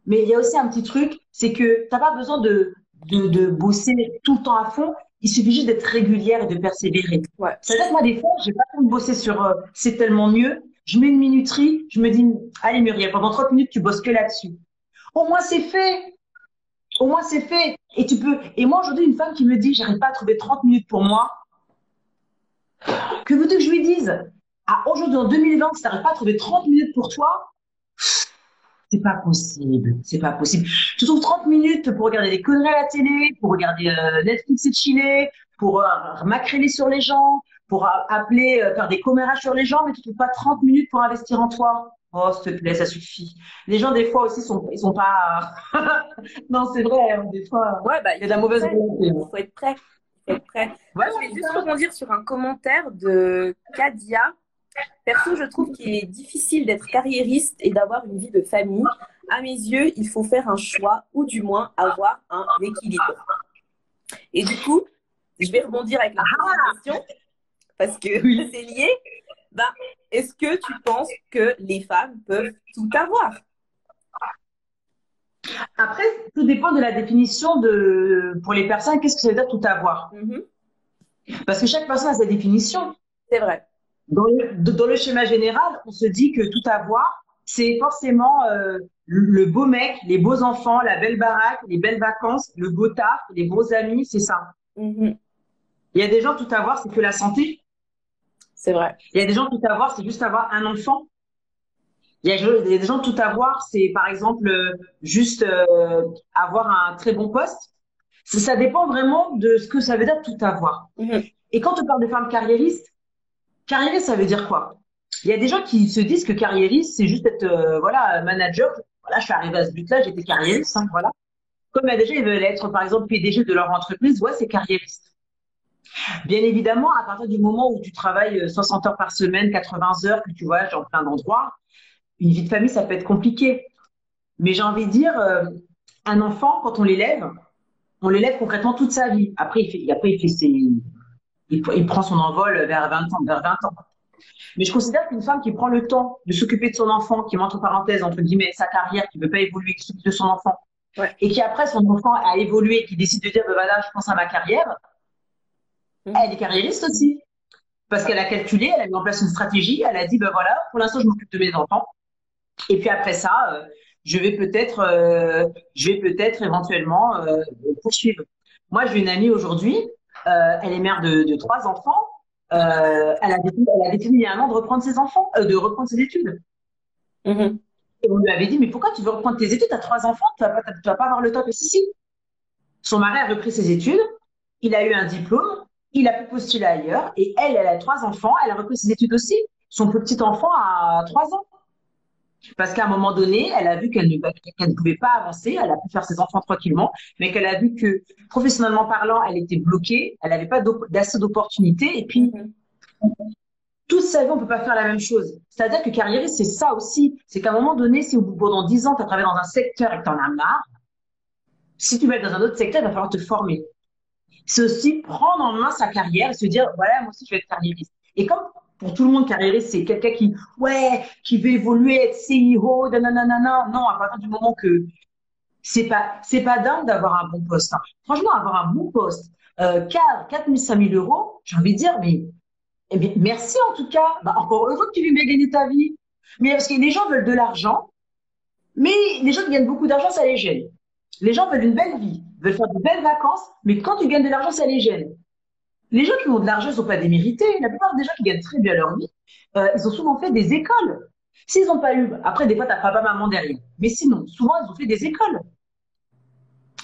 Mais il y a aussi un petit truc, c'est que t'as pas besoin de, de, de bosser tout le temps à fond. Il suffit juste d'être régulière et de persévérer. Ouais. C'est-à-dire que moi, des fois, j'ai pas besoin de bosser sur euh, c'est tellement mieux je mets une minuterie, je me dis, allez Muriel, pendant 30 minutes, tu bosses que là-dessus. Au moins, c'est fait. Au moins, c'est fait. Et tu peux. Et moi, aujourd'hui, une femme qui me dit, j'arrive pas à trouver 30 minutes pour moi, que veux-tu que je lui dise? Ah, Aujourd'hui, en 2020, si tu n'arrives pas à trouver 30 minutes pour toi, c'est pas possible. C'est pas possible. Tu trouves 30 minutes pour regarder des conneries à la télé, pour regarder euh, Netflix et chiller, pour euh, macréler sur les gens, pour appeler, euh, faire des commérages sur les gens, mais tu trouves pas 30 minutes pour investir en toi. Oh, s'il te plaît, ça suffit. Les gens, des fois aussi, sont, ils sont pas. *laughs* non, c'est vrai, hein, des fois. Ouais, bah, il y a de la mauvaise volonté. Il faut être prêt. Faut être prêt. Ouais, je vais juste rebondir sur un commentaire de Kadia. Perso, je trouve qu'il est difficile d'être carriériste et d'avoir une vie de famille. À mes yeux, il faut faire un choix ou du moins avoir un équilibre. Et du coup, je vais rebondir avec la ah question parce que c'est lié. Ben, Est-ce que tu penses que les femmes peuvent tout avoir? Après, tout dépend de la définition de, pour les personnes, qu'est-ce que ça veut dire tout avoir? Mm-hmm. Parce que chaque personne a sa définition. C'est vrai. Dans le, schéma général, on se dit que tout avoir, c'est forcément euh, le beau mec, les beaux enfants, la belle baraque, les belles vacances, le beau taf, les beaux amis, c'est ça. Mm-hmm. Il y a des gens, tout avoir, c'est que la santé. C'est vrai. Il y a des gens, tout avoir, c'est juste avoir un enfant. Il y, a, des gens, tout avoir, c'est par exemple euh, juste euh, avoir un très bon poste. Ça, dépend vraiment de ce que ça veut dire tout avoir. Mm-hmm. Et quand on parle de femmes carriéristes, carriériste, ça veut dire quoi? Il y a des gens qui se disent que carriériste, c'est juste être euh, voilà manager. Voilà, je suis arrivée à ce but-là, j'étais carriériste, hein, voilà. Comme il y a gens, veulent être par exemple PDG de leur entreprise, c'est carriériste. Bien évidemment, à partir du moment où tu travailles 60 euh, heures par semaine, 80 heures, que tu voyages en plein d'endroits, une vie de famille, ça peut être compliqué. Mais j'ai envie de dire, euh, un enfant, quand on l'élève, on l'élève concrètement toute sa vie. Après, après, il fait ses, il, prend son envol vers 20 ans, vers 20 ans. Mais je considère qu'une femme qui prend le temps de s'occuper de son enfant, qui met entre parenthèses, entre guillemets, sa carrière, qui ne veut pas évoluer, qui s'occupe de son enfant, et qui après, son enfant a évolué, qui décide de dire, ben voilà, je pense à ma carrière, Mmh. Elle est carriériste aussi. Parce qu'elle a calculé, elle a mis en place une stratégie, elle a dit, ben voilà, pour l'instant, je m'occupe de mes enfants. Et puis après ça, euh, je vais peut-être, euh, je vais peut-être éventuellement euh, poursuivre. Moi, j'ai une amie aujourd'hui, elle est mère de, trois enfants. elle, a décidé, elle a décidé il y a un an de reprendre ses enfants, de reprendre ses études. Mmh. Et on lui avait dit, mais pourquoi tu veux reprendre tes études? Tu as trois enfants, tu vas, vas pas avoir le temps. Et si, si. Son mari a repris ses études, il a eu un diplôme, il a pu postuler ailleurs et elle, elle a trois enfants, elle a repris ses études aussi. Son petit enfant a trois ans. Parce qu'à un moment donné, elle a vu qu'elle ne, pouvait pas avancer, elle a pu faire ses enfants tranquillement, mais qu'elle a vu que professionnellement parlant, elle était bloquée, elle n'avait pas d'assez d'opportunités. Et puis, toute sa vie, on ne peut pas faire la même chose. C'est-à-dire que carriériste, c'est ça aussi. C'est qu'à un moment donné, si au bout pendant dix ans, tu as travaillé dans un secteur et que tu en as marre, si tu veux être dans un autre secteur, il va falloir te former c'est aussi prendre en main sa carrière et se dire, voilà, moi aussi, je vais être carriériste. Et comme pour tout le monde, carriériste, c'est quelqu'un qui, ouais, qui veut évoluer, être CEO, nanana, non, à partir du moment que c'est pas, c'est pas dingue d'avoir un bon poste. Hein. Franchement, avoir un bon poste, euh, 4, 4 000, 5 000 euros, j'ai envie de dire, mais, eh merci en tout cas. Bah, encore heureux que tu veux bien gagner ta vie. Mais parce que les gens veulent de l'argent, mais les gens qui gagnent beaucoup d'argent, ça les gêne. Les gens veulent une belle vie veulent faire de belles vacances, mais quand tu gagnes de l'argent, ça les gêne. Les gens qui ont de l'argent ne sont pas démérités. La plupart des gens qui gagnent très bien leur vie, euh, ils ont souvent fait des écoles. S'ils n'ont pas eu, après, des fois, tu n'as papa, maman derrière. Mais sinon, souvent, ils ont fait des écoles.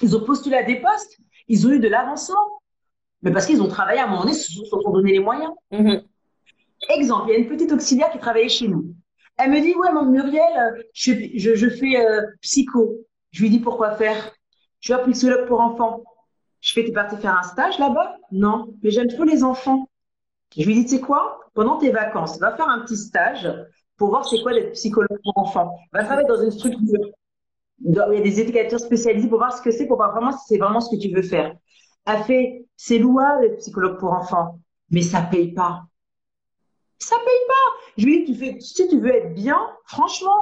Ils ont postulé à des postes. Ils ont eu de l'avancement. Mais parce qu'ils ont travaillé à un moment donné, ils se sont donné les moyens. Mm-hmm. Exemple, il y a une petite auxiliaire qui travaillait chez nous. Elle me dit, ouais, mon Muriel, euh, je, fais euh, psycho. Je lui dis, pourquoi faire? Tu as psychologue pour enfants. Je fais, t'es parti faire un stage là-bas? Non, mais j'aime trop les enfants. Je lui dis, tu sais quoi? Pendant tes vacances, va faire un petit stage pour voir c'est quoi d'être psychologue pour enfants. Va travailler dans une structure il y a des éducateurs spécialisés pour voir ce que c'est, pour voir vraiment si c'est vraiment ce que tu veux faire. A fait, c'est louable d'être psychologue pour enfants, mais ça paye pas. Ça paye pas. Je lui dis, tu fais, si tu veux être bien, franchement,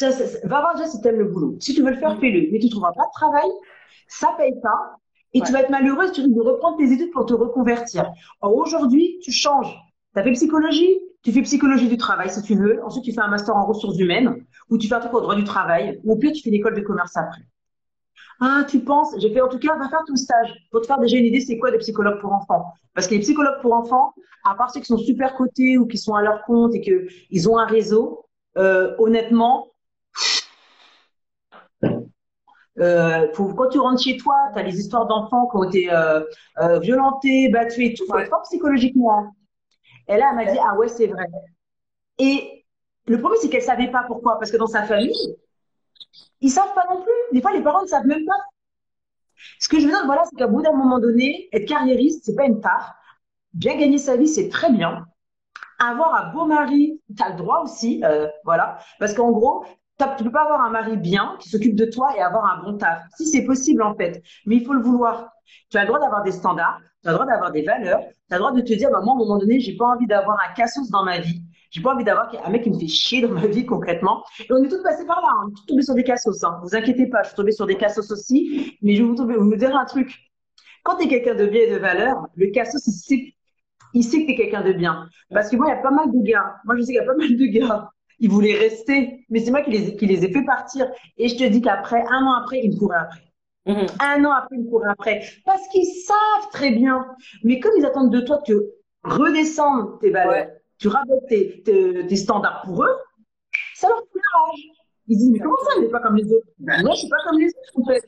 va voir déjà si tu aimes le boulot. Si tu veux le faire, fais-le. Mais tu trouveras pas de travail ça paye pas, et tu vas être malheureuse, tu risques de reprendre tes études pour te reconvertir. Or, aujourd'hui, tu changes. Tu as fait psychologie, tu fais psychologie du travail si tu veux, ensuite tu fais un master en ressources humaines, ou tu fais un truc au droit du travail, ou au pire tu fais l'école de commerce après. Ah, tu penses, j'ai fait en tout cas, va faire ton stage pour te faire déjà une idée, c'est quoi des psychologues pour enfants? Parce que les psychologues pour enfants, à part ceux qui sont super cotés ou qui sont à leur compte et qu'ils ont un réseau, euh, honnêtement, euh, quand tu rentres chez toi, tu as les histoires d'enfants qui ont été euh, euh, violentés, battus et tout, être fort psychologiquement. Et là, elle m'a dit, ah ouais, c'est vrai. Et le problème, c'est qu'elle savait pas pourquoi. Parce que dans sa famille, ils savent pas non plus. Des fois, les parents ne savent même pas. Ce que je veux dire, voilà, c'est qu'à bout d'un moment donné, être carriériste, c'est pas une taf. Bien gagner sa vie, c'est très bien. Avoir un beau mari, tu as le droit aussi, euh, voilà. Parce qu'en gros, tu peux pas avoir un mari bien qui s'occupe de toi et avoir un bon taf. Si c'est possible en fait, mais il faut le vouloir. Tu as le droit d'avoir des standards, tu as le droit d'avoir des valeurs, tu as le droit de te dire, bah, moi, à un moment donné, j'ai pas envie d'avoir un cassos dans ma vie. J'ai pas envie d'avoir un mec qui me fait chier dans ma vie concrètement. Et on est tous passés par là, on est tous tombés sur des cassos. Hein. Vous inquiétez pas, je suis tombée sur des cassos aussi, mais je vais vous, vous dire un truc. Quand tu es quelqu'un de bien et de valeur, le cassos, il sait, il sait que tu es quelqu'un de bien. Parce que moi, il y a pas mal de gars. Moi, je sais qu'il y a pas mal de gars ils voulaient rester, mais c'est moi qui les, qui les ai fait partir. Et je te dis qu'après, un an après, ils me couraient après. Mhm. Un an après, ils me couraient après. Parce qu'ils savent très bien. Mais comme ils attendent de toi que tu redescendes tes valeurs, tu rabattes tes, tes, standards pour eux, ça leur fait rage. Ils disent, mais comment ça, elle n'est pas comme les autres? Ben non, je suis pas comme les autres, en fait.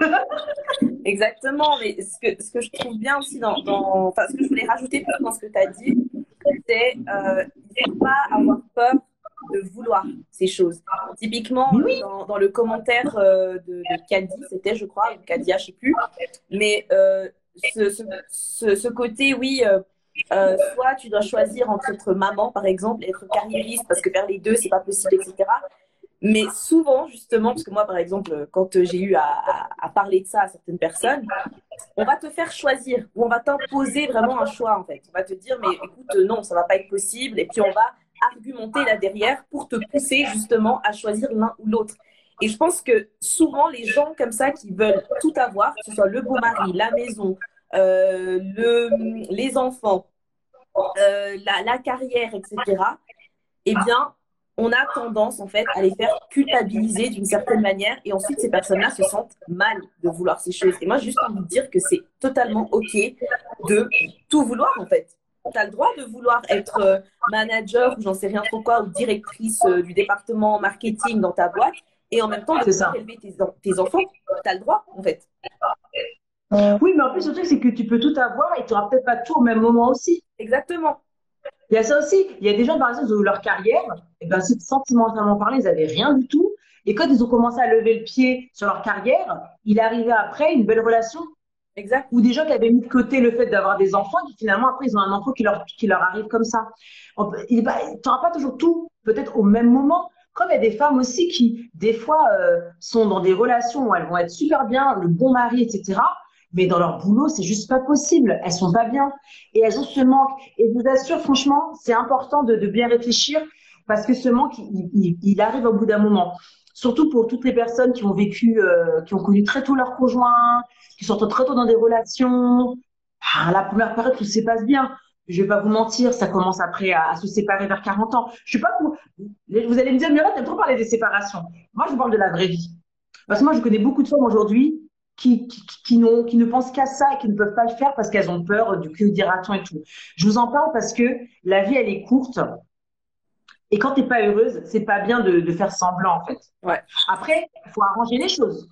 *laughs* Exactement, mais ce que, ce que je trouve bien aussi dans, dans enfin, ce que je voulais rajouter dans ce que tu as dit, c'est euh, il ne pas avoir peur de vouloir ces choses. Typiquement, dans, le commentaire euh, de, de c'était, je crois, ou Kadia, je sais plus, mais euh, ce, ce, ce, côté, oui, euh, soit tu dois choisir entre être maman, par exemple, et être carriériste, parce que faire les deux, c'est pas possible, etc. Mais souvent, justement, parce que moi, par exemple, quand j'ai eu à, à, parler de ça à certaines personnes, on va te faire choisir, ou on va t'imposer vraiment un choix, en fait. On va te dire, mais écoute, non, ça va pas être possible, et puis on va argumenter là derrière pour te pousser justement à choisir l'un ou l'autre. Et je pense que souvent, les gens comme ça qui veulent tout avoir, que ce soit le beau mari, la maison, euh, le, les enfants, euh, la, la, carrière, etc., eh bien, on a tendance en fait à les faire culpabiliser d'une certaine manière et ensuite ces personnes-là se sentent mal de vouloir ces choses. Et moi, juste envie de dire que c'est totalement OK de tout vouloir en fait tu as le droit de vouloir être euh, manager ou j'en sais rien trop quoi, ou directrice euh, du département marketing dans ta boîte, et en même temps de élever tes, tes enfants. Tu as le droit, en fait. Oui, mais en plus, le truc, c'est que tu peux tout avoir et tu n'auras peut-être pas tout au même moment aussi. Exactement. Il y a ça aussi. Il y a des gens, par exemple, où leur carrière, et ben, sentimentalement parlé, ils n'avaient rien du tout. Et quand ils ont commencé à lever le pied sur leur carrière, il arrivé après une belle relation Exact. Ou des gens qui avaient mis de côté le fait d'avoir des enfants, qui finalement après ils ont un enfant qui leur, qui leur arrive comme ça. Tu n'auras pas toujours tout, peut-être au même moment. Comme il y a des femmes aussi qui, des fois, euh, sont dans des relations où elles vont être super bien, le bon mari, etc. Mais dans leur boulot, c'est juste pas possible. Elles sont pas bien. Et elles ont ce manque. Et je vous assure, franchement, c'est important de, bien réfléchir parce que ce manque, il arrive au bout d'un moment surtout pour toutes les personnes qui ont vécu, euh, qui ont connu très tôt leur conjoint, qui sont très tôt dans des relations. Ah, la première période, tout se passe bien. Je vais pas vous mentir, ça commence après à, se séparer vers 40 ans. Je suis pas pour... Vous allez me dire, Muriel, t'aimes trop parler des séparations. Moi, je parle de la vraie vie. Parce que moi, je connais beaucoup de femmes aujourd'hui qui, qui, qui, qui ne pensent qu'à ça et qui ne peuvent pas le faire parce qu'elles ont peur du que dira-t-on et tout. Je vous en parle parce que la vie, elle est courte. Et quand t'es pas heureuse, c'est pas bien de, de, faire semblant en fait. Ouais. Après, il faut arranger les choses.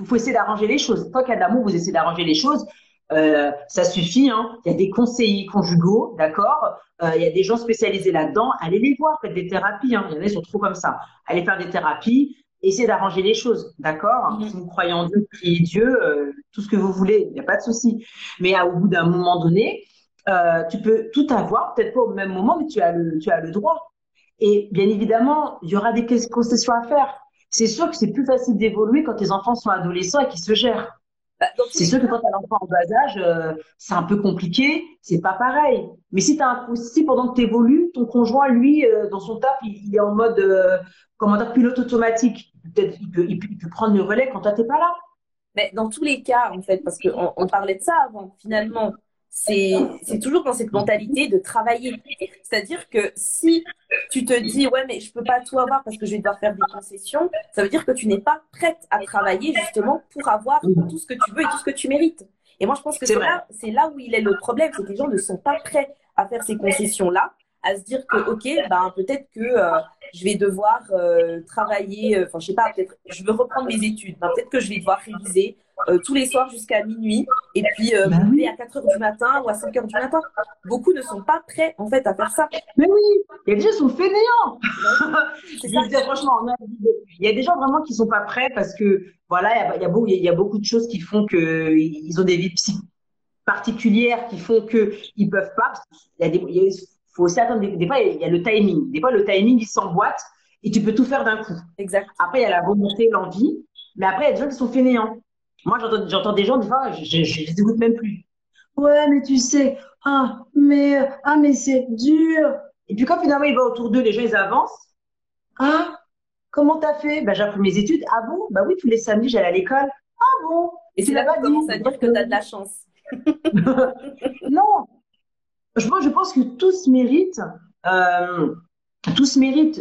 Il faut, essayer d'arranger les choses. Tant qu'il y a de l'amour, vous essayez d'arranger les choses. Euh, ça suffit. Hein. Il y a des conseillers conjugaux, d'accord. Euh, il y a des gens spécialisés là-dedans. Allez les voir, faites des thérapies. Hein. Il y en a qui sont trop comme ça. Allez faire des thérapies. Essayez d'arranger les choses, d'accord. Mm-hmm. Si vous croyez en Dieu, priez Dieu, euh, tout ce que vous voulez, il n'y a pas de souci. Mais à, au bout d'un moment donné, tu peux tout avoir, peut-être pas au même moment, mais tu as le, tu as le droit. Et bien évidemment, il y aura des concessions à faire. C'est sûr que c'est plus facile d'évoluer quand tes enfants sont adolescents et qu'ils se gèrent. Bah, c'est sûr que quand tu as l'enfant en bas âge, euh, c'est un peu compliqué, c'est pas pareil. Mais si, as un, si pendant que tu évolues, ton conjoint, lui, euh, dans son taf, il, est en mode euh, dire, pilote automatique, peut-être il peut, il, peut, prendre le relais quand toi, t'es pas là. Mais dans tous les cas, en fait, parce qu'on on parlait de ça avant, finalement, c'est toujours dans cette mentalité de travailler. C'est-à-dire que si tu te dis, ouais, mais je peux pas tout avoir parce que je vais devoir faire des concessions, ça veut dire que tu n'es pas prête à travailler justement pour avoir tout ce que tu veux et tout ce que tu mérites. Et moi, je pense que c'est là, là où il est le problème, c'est que les gens ne sont pas prêts à faire ces concessions-là à se dire que ok ben peut-être que euh, je vais devoir euh, travailler euh, enfin je sais pas peut-être je veux reprendre mes études. Ben, peut-être que je vais devoir réviser tous les soirs jusqu'à minuit et puis bah à 4 heures du matin ou à 5 heures du matin. Beaucoup ne sont pas prêts en fait à faire ça. Mais oui il y a des gens qui sont fainéants. Ça. *laughs* Franchement il y a des gens vraiment qui sont pas prêts parce que voilà il y a, il y a beaucoup de choses qui font que ils ont des vies particulières qui font que ils peuvent pas. Il y a des faut aussi attendre. Des, fois, il y a le timing. Des fois, le timing, il s'emboîte et tu peux tout faire d'un coup. Exact. Après, il y a la volonté, l'envie. Mais après, il y a des gens qui sont fainéants. Moi, j'entends des gens, des fois, je, je les écoute même plus. Ouais, mais tu sais, ah, mais, ah, mais c'est dur. Et puis quand finalement, il va autour d'eux, les gens, ils avancent. Ah, comment t'as fait? Ben, j'ai appris mes études. Ah bon? Bah oui, tous les samedis, j'allais à l'école. Ah bon? Et c'est là que tu commences à dire que tu as de la chance. *laughs* *laughs* non, je, je pense que tous méritent, euh, tous méritent,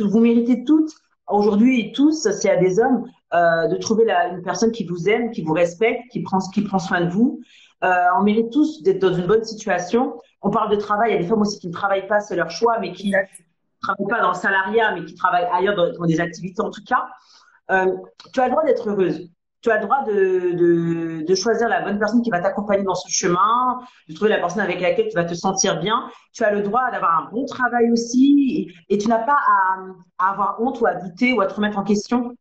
vous méritez toutes, aujourd'hui et tous, y a des hommes, euh, de trouver une personne qui vous aime, qui vous respecte, qui prend, qui prend soin de vous. Euh, on mérite tous d'être dans une bonne situation. On parle de travail, il y a des femmes aussi qui ne travaillent pas, c'est leur choix, mais qui ne travaillent pas dans le salariat, mais qui travaillent ailleurs dans, des activités en tout cas. Tu as le droit d'être heureuse tu as le droit de, de, de choisir la bonne personne qui va t'accompagner dans ce chemin, de trouver la personne avec laquelle tu vas te sentir bien. Tu as le droit d'avoir un bon travail aussi et, tu n'as pas à, à, avoir honte ou à douter ou à te remettre en question.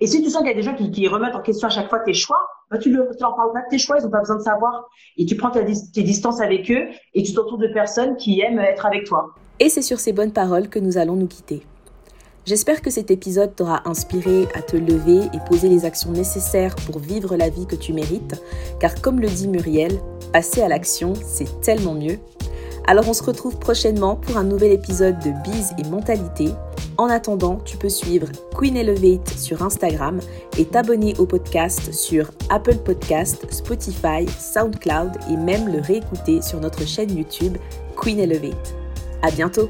Et si tu sens qu'il y a des gens qui, qui, remettent en question à chaque fois tes choix, bah tu, tu leur parles pas de tes choix, ils n'ont pas besoin de savoir. Et tu prends tes, tes distances avec eux et tu t'entoures de personnes qui aiment être avec toi. Et c'est sur ces bonnes paroles que nous allons nous quitter. J'espère que cet épisode t'aura inspiré à te lever et poser les actions nécessaires pour vivre la vie que tu mérites, car comme le dit Muriel, passer à l'action, c'est tellement mieux. Alors on se retrouve prochainement pour un nouvel épisode de Bise et Mentalité. En attendant, tu peux suivre Queen Elevate sur Instagram et t'abonner au podcast sur Apple Podcast, Spotify, SoundCloud et même le réécouter sur notre chaîne YouTube Queen Elevate. À bientôt!